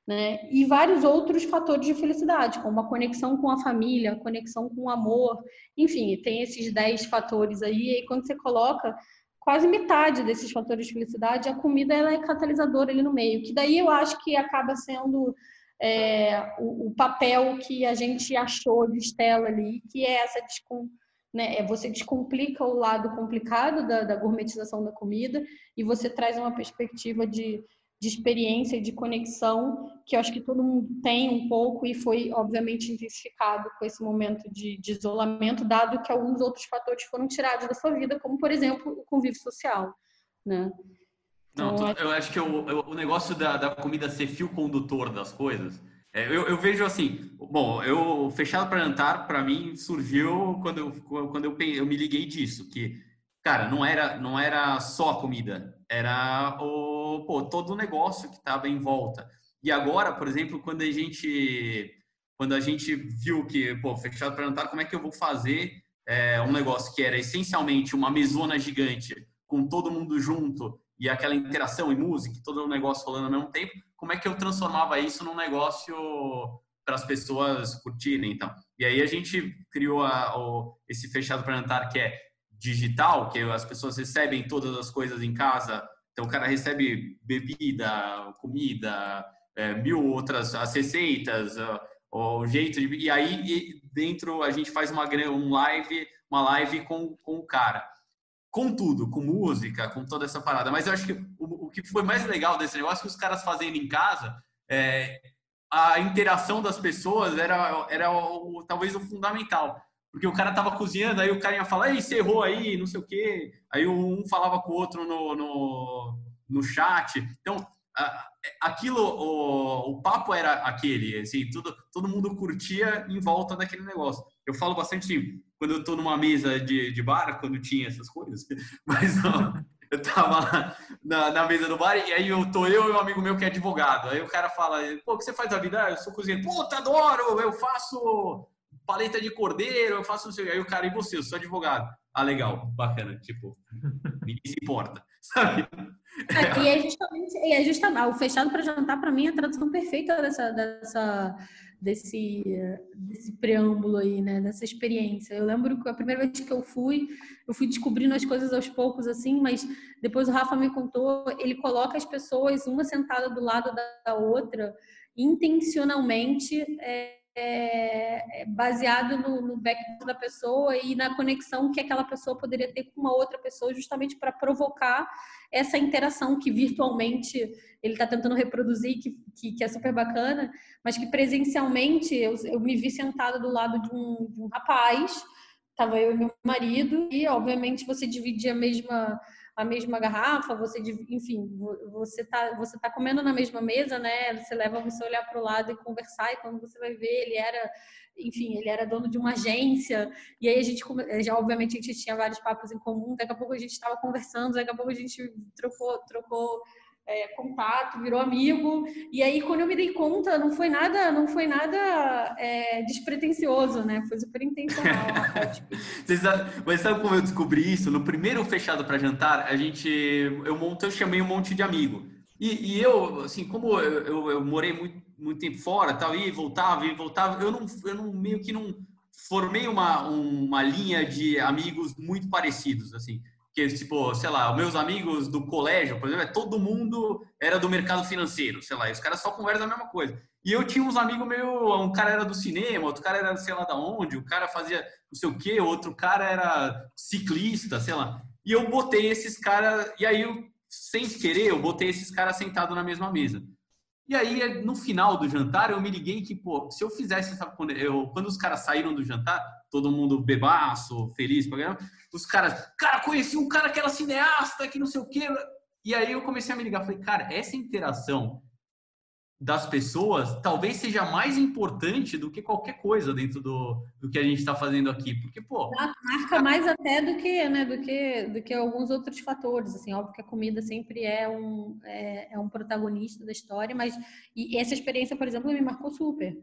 Né? E vários outros fatores de felicidade, como a conexão com a família, a conexão com o amor, enfim, tem esses 10 fatores aí, e quando você coloca quase metade desses fatores de felicidade, a comida ela é catalisadora ali no meio, que daí eu acho que acaba sendo é, o, o, papel que a gente achou de Estela ali, que é essa descom, né, é você descomplica o lado complicado da, da gourmetização da comida e você traz uma perspectiva de, de experiência e de conexão que eu acho que todo mundo tem um pouco e foi obviamente intensificado com esse momento de, de isolamento, dado que alguns outros fatores foram tirados da sua vida, como por exemplo o convívio social, né? Não, então, eu acho que o, o negócio da, da comida ser fio condutor das coisas, é, eu, eu, vejo assim, bom, eu fechado para jantar para mim surgiu quando eu quando eu, eu me liguei disso, que cara, não era não era só a comida, era o pô, todo o negócio que estava em volta. E agora, por exemplo, quando a gente quando a gente viu que, pô, fechado para jantar, como é que eu vou fazer é, um negócio que era essencialmente uma mesona gigante com todo mundo junto e aquela interação e música, todo o negócio rolando ao mesmo tempo, como é que eu transformava isso num negócio para as pessoas curtirem, então. E aí a gente criou a, o, esse fechado para jantar que é digital, que as pessoas recebem todas as coisas em casa. Então o cara recebe bebida, comida, é, mil outras as receitas, o jeito de, e aí dentro a gente faz uma um live, uma live com, com o cara com tudo, com música, com toda essa parada. Mas eu acho que o, o que foi mais legal desse negócio é que os caras fazendo em casa, é, a interação das pessoas era, era o, talvez o fundamental. Porque o cara tava cozinhando, aí o cara ia falar, ei, você errou aí, não sei o quê. Aí um falava com o outro no, no, no chat. Então, aquilo, o, o papo era aquele, assim, tudo, todo mundo curtia em volta daquele negócio. Eu falo bastante assim, quando eu tô numa mesa de, de bar, quando tinha essas coisas, mas ó, eu tava na, na, mesa do bar e aí eu tô eu e um amigo meu que é advogado. Aí o cara fala, pô, o que você faz da vida? Ah, eu sou cozinheiro. Puta, adoro! Eu faço paleta de cordeiro, eu faço não sei Aí o cara, e você? Eu sou advogado. Ah, legal, bacana. Tipo, ninguém se importa, sabe? É, e é justamente, é justamente o fechado para jantar, para mim, é a tradução perfeita dessa, dessa desse, desse preâmbulo aí, né? Dessa experiência. Eu lembro que a primeira vez que eu fui, eu fui descobrindo as coisas aos poucos, assim, mas depois o Rafa me contou, ele coloca as pessoas uma sentada do lado da outra, intencionalmente, é, é, é, baseado no, no background da pessoa e na conexão que aquela pessoa poderia ter com uma outra pessoa, justamente para provocar essa interação que virtualmente ele está tentando reproduzir, que, que, que, é super bacana, mas que presencialmente eu, eu me vi sentada do lado de um, de um rapaz, estava eu e meu marido, e obviamente você dividia a mesma a mesma garrafa, você, enfim, você tá, você tá comendo na mesma mesa, né? Você leva você olhar para o lado e conversar, e quando você vai ver, ele era, enfim, ele era dono de uma agência, e aí a gente, já obviamente a gente tinha vários papos em comum, daqui a pouco a gente estava conversando, daqui a pouco a gente trocou, trocou é, contato, virou amigo. E aí, quando eu me dei conta, não foi nada, não foi nada é, despretensioso, né? Foi super intencional. Você sabe, mas sabe como eu descobri isso? No primeiro fechado para jantar, a gente, eu montei, eu chamei um monte de amigo. E, e eu, assim, como eu, eu, eu, morei muito, muito tempo fora, tal, e voltava e voltava, eu não, eu não meio que não formei uma, uma linha de amigos muito parecidos, assim que tipo, sei lá, meus amigos do colégio, por exemplo, é todo mundo era do mercado financeiro, sei lá, e os caras só conversam a mesma coisa. E eu tinha uns amigos meio, um cara era do cinema, outro cara era sei lá da onde, o cara fazia não sei o quê, outro cara era ciclista, sei lá. E eu botei esses caras, e aí sem querer, eu botei esses caras sentados na mesma mesa. E aí, no final do jantar, eu me liguei que, pô, se eu fizesse, sabe, quando, eu, quando os caras saíram do jantar, todo mundo bebaço, feliz, os caras, cara, conheci um cara que era cineasta, que não sei o quê. E aí eu comecei a me ligar, falei, cara, essa interação das pessoas talvez seja mais importante do que qualquer coisa dentro do, do que a gente está fazendo aqui, porque pô marca mais até do que né do que do que alguns outros fatores assim óbvio que a comida sempre é um é, é um protagonista da história mas e essa experiência por exemplo me marcou super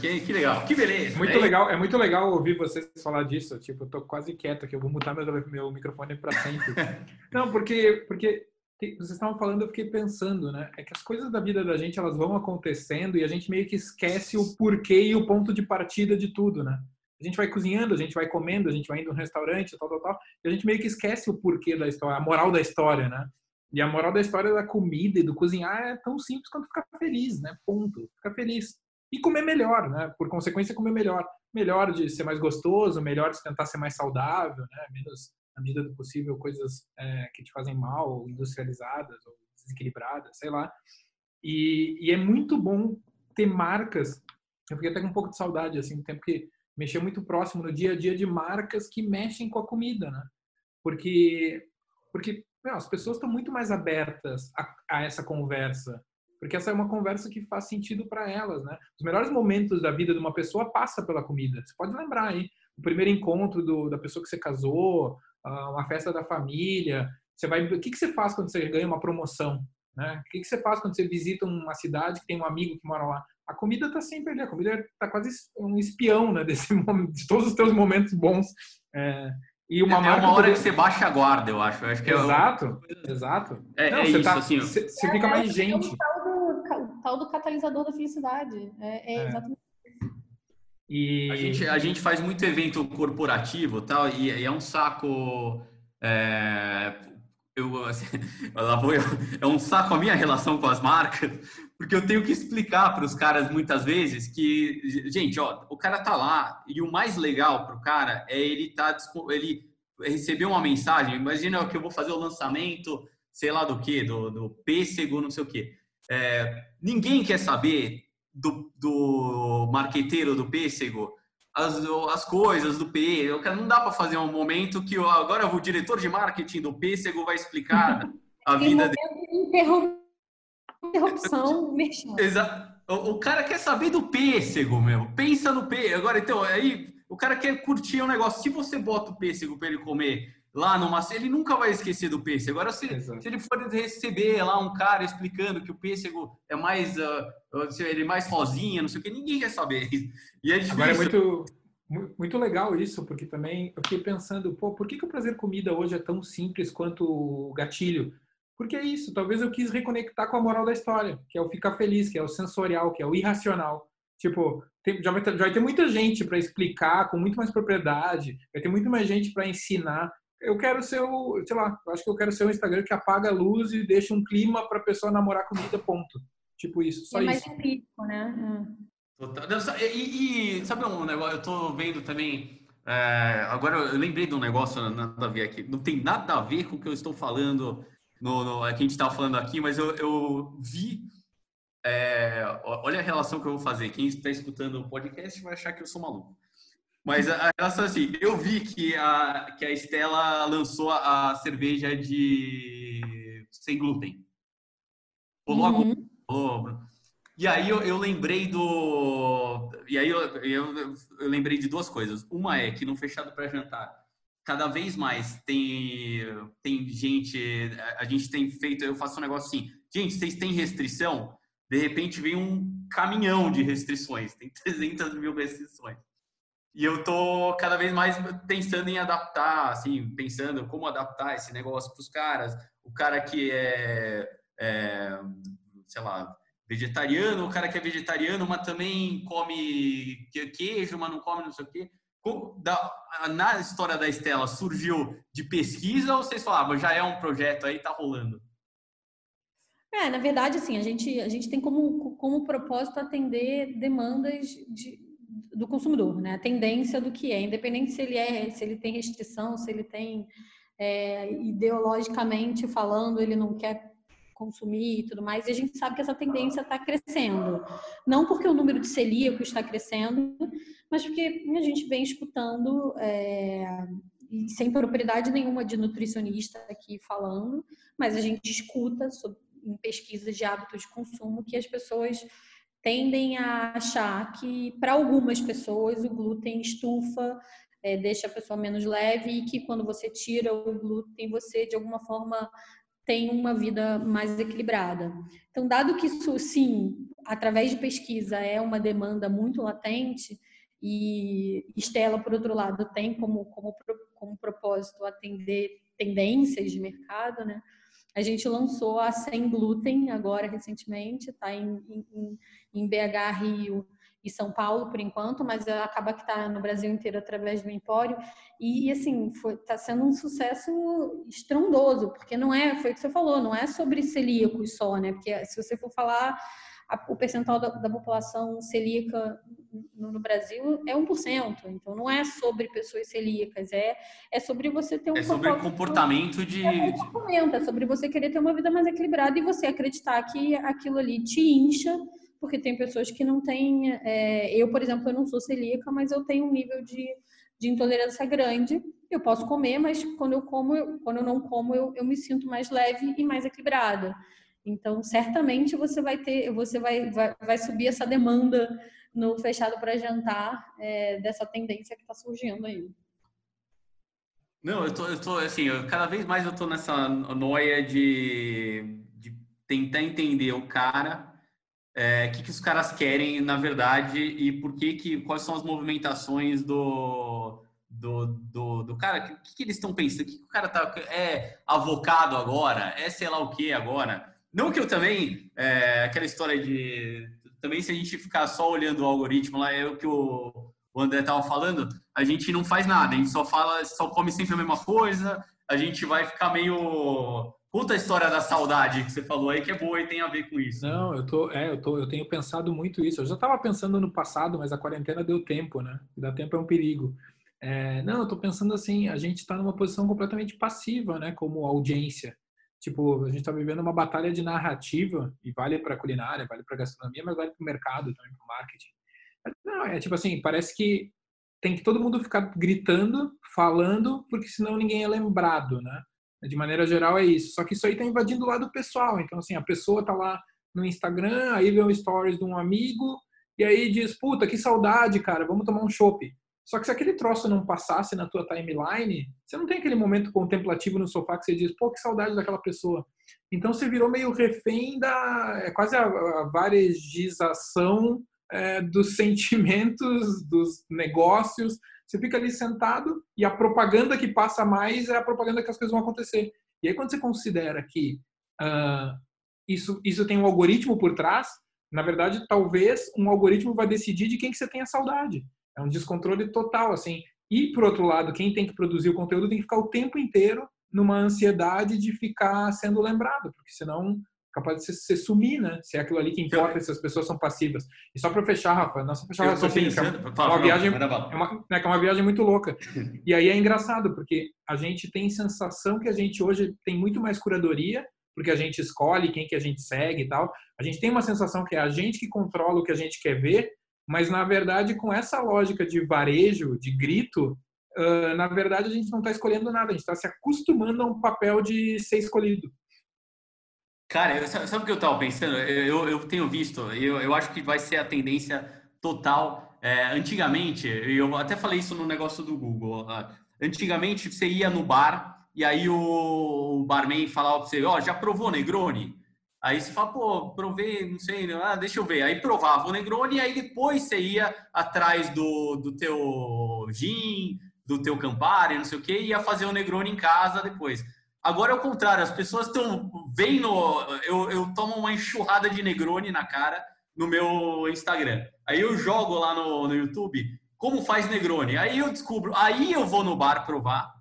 que, que legal, que beleza. Muito né? legal, é muito legal ouvir vocês falar disso. Tipo, eu tô quase quieto aqui, eu vou mutar meu, meu microfone para sempre. Não, porque, porque vocês estavam falando, eu fiquei pensando, né? É que as coisas da vida da gente elas vão acontecendo e a gente meio que esquece o porquê e o ponto de partida de tudo, né? A gente vai cozinhando, a gente vai comendo, a gente vai indo no restaurante, tal, tal, tal, e a gente meio que esquece o porquê da história, a moral da história, né? E a moral da história da comida e do cozinhar é tão simples quanto ficar feliz, né? Ponto. Ficar feliz. E comer melhor, né? Por consequência, comer melhor. Melhor de ser mais gostoso, melhor de tentar ser mais saudável, né? Menos na medida do possível, coisas é, que te fazem mal, industrializadas ou desequilibradas, sei lá. E, e, é muito bom ter marcas. Eu fiquei até com um pouco de saudade, assim, tempo que mexer muito próximo no dia a dia de marcas que mexem com a comida, né? Porque, porque meu, as pessoas estão muito mais abertas a, a essa conversa porque essa é uma conversa que faz sentido para elas, né? Os melhores momentos da vida de uma pessoa passa pela comida. Você pode lembrar aí, o primeiro encontro do, da pessoa que você casou, uma festa da família. Você vai, o que, que você faz quando você ganha uma promoção? Né? O que, que você faz quando você visita uma cidade que tem um amigo que mora lá? A comida está sempre ali, a comida está quase um espião né, desse momento, de todos os teus momentos bons. É, e uma é uma hora que você baixa a guarda, eu acho. Eu acho que exato, é exato. É, Não, é isso, tá, assim. Você, você fica mais gente. É o tal do, tal do catalisador da felicidade. É, é, é. exatamente e... A, gente, a gente faz muito evento corporativo tal, e, e é um saco. É, eu, assim, vou, é um saco a minha relação com as marcas, porque eu tenho que explicar para os caras muitas vezes que, gente, ó, o cara tá lá e o mais legal para o cara é ele tá ele receber uma mensagem. Imagina que eu vou fazer o lançamento, sei lá do que, do, do pêssego, não sei o que. É, ninguém quer saber do, do marqueteiro do pêssego as, as coisas do P. Não dá para fazer um momento que agora o diretor de marketing do pêssego vai explicar a vida dele. Interrupção, Exato. O, o, cara quer saber do pêssego, meu. Pensa no pêssego. Agora, então, aí o cara quer curtir um negócio. Se você bota o pêssego para ele comer lá numa. Ele nunca vai esquecer do pêssego. Agora, se, se, ele for receber lá um cara explicando que o pêssego é mais. Uh, ele é mais rosinha, não sei o que, ninguém quer saber. E é difícil. Agora é muito. Muito legal isso, porque também eu fiquei pensando, pô, por que, que o prazer comida hoje é tão simples quanto o gatilho? Porque é isso, talvez eu quis reconectar com a moral da história, que é o ficar feliz, que é o sensorial, que é o irracional. Tipo, tem, já, vai ter, já vai ter muita gente para explicar com muito mais propriedade, vai ter muito mais gente para ensinar eu quero ser o, sei lá, eu acho que eu quero ser um Instagram que apaga a luz e deixa um clima para a pessoa namorar comida, ponto. Tipo isso, só é mais isso. mais empírico, né? Hum. E, e, sabe um negócio, eu tô vendo também, é, agora eu lembrei de um negócio, nada a ver aqui, não tem nada a ver com o que eu estou falando, no, no que a gente está falando aqui, mas eu, eu vi, é, olha a relação que eu vou fazer, quem está escutando o podcast vai achar que eu sou maluco. Mas a relação assim, eu vi que a, que a Estela lançou a cerveja de sem glúten. Logo, uhum. E aí eu, eu, lembrei do. E aí eu, eu, eu, lembrei de duas coisas. Uma é que no Fechado para Jantar, cada vez mais tem, tem gente. A gente tem feito. Eu faço um negócio assim. Gente, vocês têm restrição? De repente vem um caminhão de restrições. Tem 300 mil restrições. E eu tô cada vez mais pensando em adaptar, assim, pensando como adaptar esse negócio para os caras. O cara que é, é, sei lá, vegetariano, o cara que é vegetariano, mas também come queijo, mas não come não sei o quê. Na história da Estela, surgiu de pesquisa ou vocês falavam, já é um projeto aí, tá rolando? É, na verdade, assim, a gente, a gente tem como, como propósito atender demandas de, do consumidor, né? A tendência do que é, independente se ele é, se ele tem restrição, se ele tem é, ideologicamente falando, ele não quer consumir e tudo mais, e a gente sabe que essa tendência está crescendo. Não porque o número de celíacos está crescendo, mas porque a gente vem escutando, é, e sem propriedade nenhuma de nutricionista aqui falando, mas a gente escuta sobre, em pesquisas de hábitos de consumo que as pessoas tendem a achar que, para algumas pessoas, o glúten estufa, é, deixa a pessoa menos leve e que quando você tira o glúten, você, de alguma forma, tem uma vida mais equilibrada. Então, dado que isso, sim, através de pesquisa, é uma demanda muito latente, e Estela, por outro lado, tem como, como, como propósito atender tendências de mercado, né? A gente lançou a Sem Glúten agora recentemente, está em, em, em, BH, Rio e São Paulo por enquanto, mas acaba que está no Brasil inteiro através do Empório. E, assim, está sendo um sucesso estrondoso, porque não é, foi o que você falou, não é sobre celíacos só, né? Porque se você for falar a, o percentual da, da, população celíaca no, no, Brasil é 1%. Então, não é sobre pessoas celíacas, é, é sobre você ter um... É sobre comportamento de... É, comportamento, é sobre você querer ter uma vida mais equilibrada e você acreditar que aquilo ali te incha, porque tem pessoas que não têm... É, eu, por exemplo, eu não sou celíaca, mas eu tenho um nível de, de intolerância grande. Eu posso comer, mas quando eu como, eu, quando eu não como, eu, eu me sinto mais leve e mais equilibrada. Então, certamente você vai ter, você vai, vai, vai subir essa demanda no fechado para jantar é, dessa tendência que está surgindo aí. Não, eu tô, eu tô assim, eu, cada vez mais eu tô nessa noia de, de tentar entender o cara, o é, que, que os caras querem na verdade e por que que, quais são as movimentações do, do, do, do cara, o que, que eles estão pensando, o que, que o cara tá, é avocado agora, é sei lá o que agora, não que eu também, é, aquela história de. Também, se a gente ficar só olhando o algoritmo lá, é o que o, o André estava falando, a gente não faz nada, a gente só fala, só come sempre a mesma coisa, a gente vai ficar meio. Conta a história da saudade que você falou aí, que é boa e tem a ver com isso. Não, eu tô, é, eu tô, eu tenho pensado muito isso. Eu já estava pensando no passado, mas a quarentena deu tempo, né? Dar tempo é um perigo. É, não, eu tô pensando assim, a gente está numa posição completamente passiva, né? Como audiência. Tipo, a gente está vivendo uma batalha de narrativa e vale para culinária, vale para gastronomia, mas vale para o mercado também, para o marketing. Não, é tipo assim, parece que tem que todo mundo ficar gritando, falando, porque senão ninguém é lembrado, né? De maneira geral é isso. Só que isso aí está invadindo o lado pessoal. Então, assim, a pessoa tá lá no Instagram, aí vê um stories de um amigo, e aí diz, puta, que saudade, cara, vamos tomar um chopp. Só que se aquele troço não passasse na tua timeline, você não tem aquele momento contemplativo no sofá que você diz, pô, que saudade daquela pessoa. Então você virou meio refém da. É quase a, a varejização é, dos sentimentos, dos negócios. Você fica ali sentado e a propaganda que passa mais é a propaganda que as coisas vão acontecer. E aí, quando você considera que uh, isso, isso tem um algoritmo por trás, na verdade, talvez um algoritmo vai decidir de quem que você tem a saudade. É um descontrole total, assim. E, por outro lado, quem tem que produzir o conteúdo tem que ficar o tempo inteiro numa ansiedade de ficar sendo lembrado, porque senão capaz de você sumir, né? Se é aquilo ali que importa, se as pessoas são passivas. E só para fechar, Rafa, não só fechar assim, pensando, que é uma, viagem, é uma, né, é uma viagem muito louca. E aí é engraçado, porque a gente tem sensação que a gente hoje tem muito mais curadoria, porque a gente escolhe quem que a gente segue e tal. A gente tem uma sensação que é a gente que controla o que a gente quer ver, mas, na verdade, com essa lógica de varejo, de grito, uh, na verdade, a gente não está escolhendo nada, a gente está se acostumando a um papel de ser escolhido. Cara, sabe o que eu estava pensando? Eu, eu tenho visto, eu, eu acho que vai ser a tendência total. É, antigamente, eu até falei isso no negócio do Google. Antigamente, você ia no bar e aí o barman falava para você: Ó, oh, já provou Negroni? Aí você fala, pô, provei, não sei, ah, deixa eu ver. Aí provava o Negroni aí depois você ia atrás do, do teu gin, do teu Campari, não sei o que, e ia fazer o Negroni em casa depois. Agora é o contrário, as pessoas estão vendo, eu, eu tomo uma enxurrada de Negroni na cara no meu Instagram. Aí eu jogo lá no, no YouTube como faz Negroni. Aí eu descubro, aí eu vou no bar provar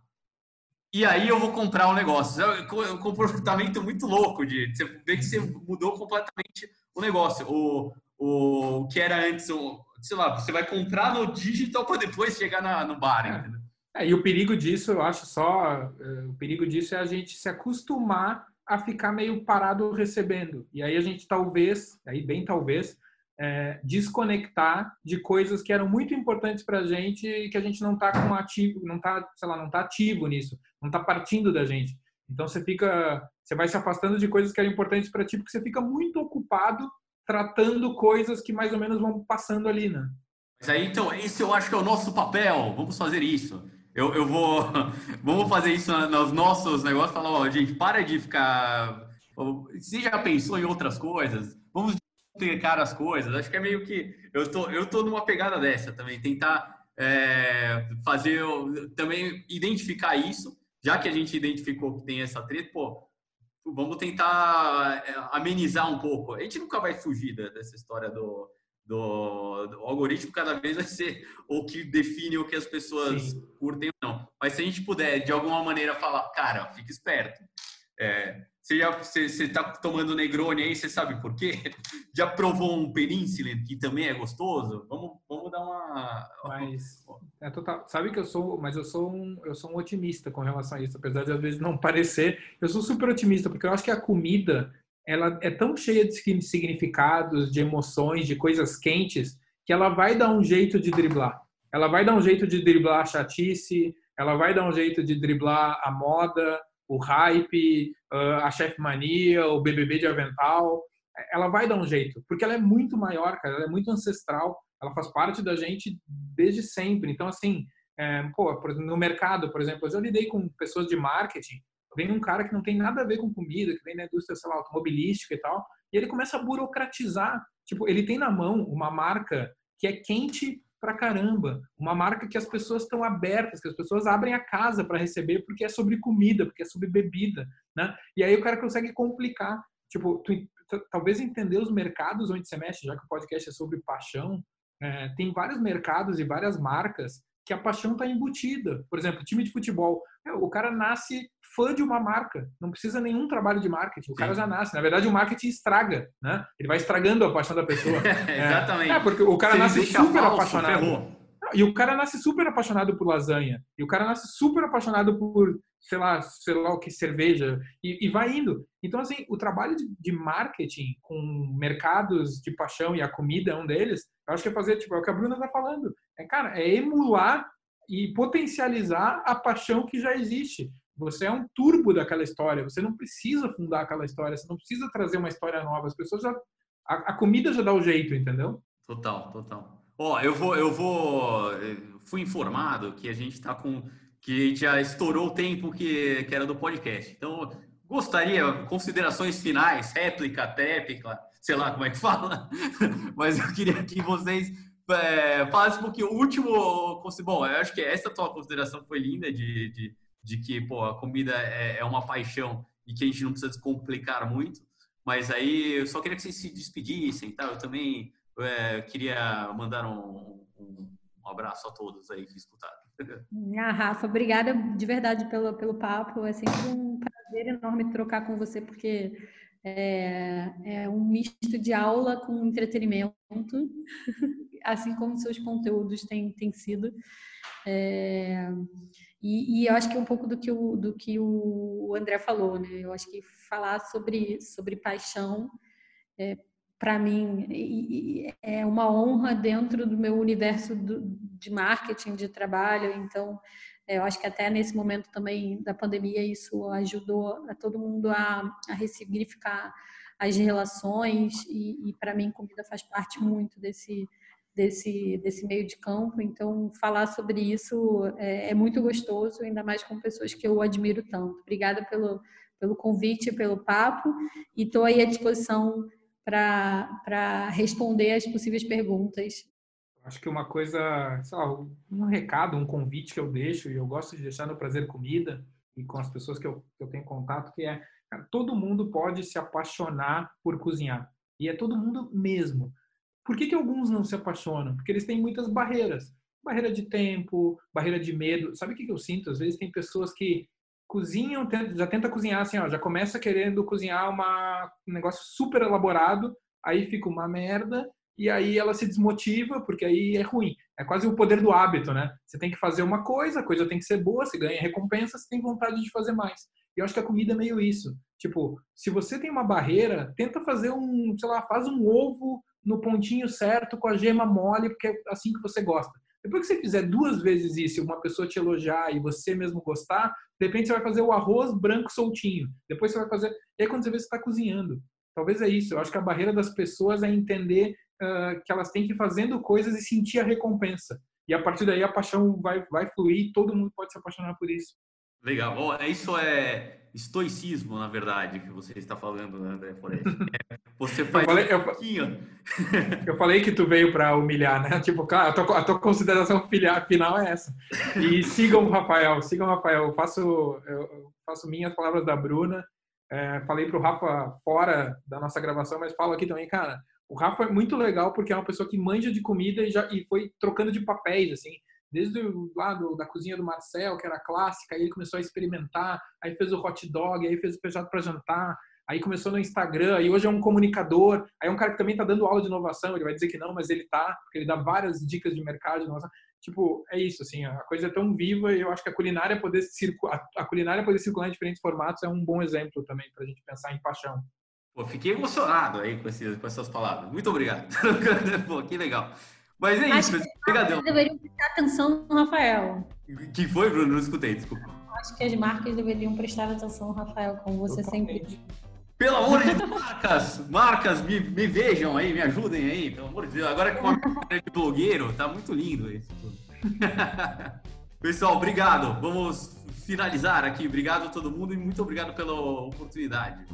e aí eu vou comprar um negócio. É um comportamento muito louco de você ver que você mudou completamente o negócio. O, o que era antes, o, sei lá, você vai comprar no digital para depois chegar na, no bar, é. entendeu? É, e o perigo disso, eu acho só, é, o perigo disso é a gente se acostumar a ficar meio parado recebendo. E aí a gente talvez, aí bem talvez, é, desconectar de coisas que eram muito importantes para a gente e que a gente não está com ativo, não está, sei lá, não está ativo nisso, não está partindo da gente. Então você fica, você vai se afastando de coisas que eram importantes para ti porque você fica muito ocupado tratando coisas que mais ou menos vão passando ali, né? Mas aí então esse eu acho que é o nosso papel. Vamos fazer isso. Eu, eu vou, vamos fazer isso nos nossos negócios. Falar, ó, gente, para de ficar. Você já pensou em outras coisas? Vamos complicar as coisas. Acho que é meio que eu tô eu tô numa pegada dessa também, tentar é, fazer também identificar isso, já que a gente identificou que tem essa treta, pô, vamos tentar é, amenizar um pouco. A gente nunca vai fugir dessa história do, do, do, algoritmo, cada vez vai ser o que define o que as pessoas Sim. curtem ou não. Mas se a gente puder, de alguma maneira, falar, cara, fica esperto. É, você já você, você tá tomando Negroni aí, você sabe por quê? Já provou um Peninsular que também é gostoso? Vamos, vamos dar uma. Mas é total. Sabe que eu sou, mas eu sou um, eu sou um otimista com relação a isso, apesar de às vezes não parecer. Eu sou super otimista porque eu acho que a comida ela é tão cheia de significados, de emoções, de coisas quentes que ela vai dar um jeito de driblar. Ela vai dar um jeito de driblar a chatice, ela vai dar um jeito de driblar a moda, o hype, a chef mania, o BBB de avental. Ela vai dar um jeito, porque ela é muito maior, cara, ela é muito ancestral, ela faz parte da gente desde sempre. Então, assim, é, pô, no mercado, por exemplo, eu lidei com pessoas de marketing, vem um cara que não tem nada a ver com comida, que vem da indústria, sei lá, automobilística e tal, e ele começa a burocratizar. Tipo, ele tem na mão uma marca que é quente pra caramba. Uma marca que as pessoas estão abertas, que as pessoas abrem a casa para receber porque é sobre comida, porque é sobre bebida, né? E aí o cara consegue complicar. Tipo, tu, talvez entender os mercados onde você mexe, já que o podcast é sobre paixão, é, tem vários mercados e várias marcas que a paixão está embutida. Por exemplo, time de futebol. O cara nasce fã de uma marca, não precisa nenhum trabalho de marketing, o cara Sim. já nasce. Na verdade, o marketing estraga, né? Ele vai estragando a paixão da pessoa. Exatamente. É, porque o cara nasce super falso, apaixonado. Ferrou. E o cara nasce super apaixonado por lasanha. E o cara nasce super apaixonado por, sei lá, sei lá o que, cerveja. E, e vai indo. Então, assim, o trabalho de, de, marketing com mercados de paixão e a comida é um deles. Eu acho que é fazer, tipo, é o que a Bruna tá falando. É, cara, é emular e potencializar a paixão que já existe. Você é um turbo daquela história. Você não precisa fundar aquela história. Você não precisa trazer uma história nova. As pessoas já. A, a comida já dá o jeito, entendeu? Total, total. Ó, eu vou, eu vou. Fui informado que a gente está com. que já estourou o tempo que, que era do podcast. Então, gostaria, considerações finais, réplica, tépica, sei lá como é que fala, mas eu queria que vocês é, falassem. O último. Bom, eu acho que essa tua consideração foi linda de, de de que pô, a comida é, é, uma paixão e que a gente não precisa descomplicar muito. Mas aí eu só queria que vocês se despedissem, tá? Eu também é, queria mandar um, um, um, abraço a todos aí que escutaram. Ah, Rafa, obrigada de verdade pelo, pelo papo. É sempre um prazer enorme trocar com você, porque é, é um misto de aula com entretenimento, assim como seus conteúdos têm, têm sido. É, e, e, eu acho que é um pouco do que o, do que o André falou, né? Eu acho que falar sobre, sobre paixão, é, para mim, é uma honra dentro do meu universo do, de marketing, de trabalho. Então, eu acho que até nesse momento também da pandemia, isso ajudou a todo mundo a, a ressignificar as relações. E, e para mim, comida faz parte muito desse desse, desse meio de campo. Então, falar sobre isso é, é, muito gostoso, ainda mais com pessoas que eu admiro tanto. Obrigada pelo, pelo convite, pelo papo, e estou aí à disposição para responder as possíveis perguntas. Acho que uma coisa, sei lá, um recado, um convite que eu deixo, e eu gosto de deixar no Prazer Comida, e com as pessoas que eu, que eu tenho contato, que é, cara, todo mundo pode se apaixonar por cozinhar. E é todo mundo mesmo. Por que, que alguns não se apaixonam? Porque eles têm muitas barreiras. Barreira de tempo, barreira de medo. Sabe o que, que eu sinto? Às vezes tem pessoas que cozinham, já tenta cozinhar assim, ó, já começa querendo cozinhar uma, um negócio super elaborado, aí fica uma merda, e aí ela se desmotiva, porque aí é ruim. É quase o poder do hábito, né? Você tem que fazer uma coisa, a coisa tem que ser boa, você ganha recompensa, você tem vontade de fazer mais. E eu acho que a comida é meio isso. Tipo, se você tem uma barreira, tenta fazer um, sei lá, faz um ovo no pontinho certo, com a gema mole, porque é assim que você gosta. Depois que você fizer duas vezes isso uma pessoa te elogiar e você mesmo gostar, de repente você vai fazer o arroz branco soltinho. Depois você vai fazer. E aí quando você vê, você está cozinhando. Talvez é isso. Eu acho que a barreira das pessoas é entender uh, que elas têm que ir fazendo coisas e sentir a recompensa. E a partir daí a paixão vai, vai fluir, todo mundo pode se apaixonar por isso. Legal. Oh, isso é estoicismo, na verdade, que você está falando, né, André Forest. É, você faz eu falei, um pouquinho. Eu, eu falei que tu veio para humilhar, né? Tipo, cara, a tua, a tua consideração final é essa. E sigam o Rafael, sigam o Rafael. Eu faço, eu faço minhas palavras da Bruna. É, falei para o Rafa fora da nossa gravação, mas falo aqui também, cara. O Rafa é muito legal porque é uma pessoa que manja de comida e já e foi trocando de papéis, assim. desde o lado da cozinha do Marcel, que era clássica, aí ele começou a experimentar, aí fez o hot dog, aí fez o feijão para jantar, aí começou no Instagram, e hoje é um comunicador, aí é um cara que também está dando aula de inovação, ele vai dizer que não, mas ele tá, porque ele dá várias dicas de mercado, de inovação. Tipo, é isso, assim, a coisa é tão viva e eu acho que a culinária poder circular, a culinária poder circular em diferentes formatos é um bom exemplo também para a gente pensar em paixão. Pô, fiquei emocionado aí com, esse, com essas palavras. Muito obrigado. Pô, que legal. Mas é Acho isso, obrigadão. deveriam prestar atenção no Rafael. Que foi, Bruno? Não escutei, desculpa. Acho que as marcas deveriam prestar atenção no Rafael, como você Totalmente. sempre pelo amor de Deus, marcas, marcas, me, me, vejam aí, me ajudem aí, pelo amor de Deus. Agora que uma de blogueiro, tá muito lindo isso tudo. Pessoal, obrigado. Vamos finalizar aqui. Obrigado a todo mundo e muito obrigado pela oportunidade.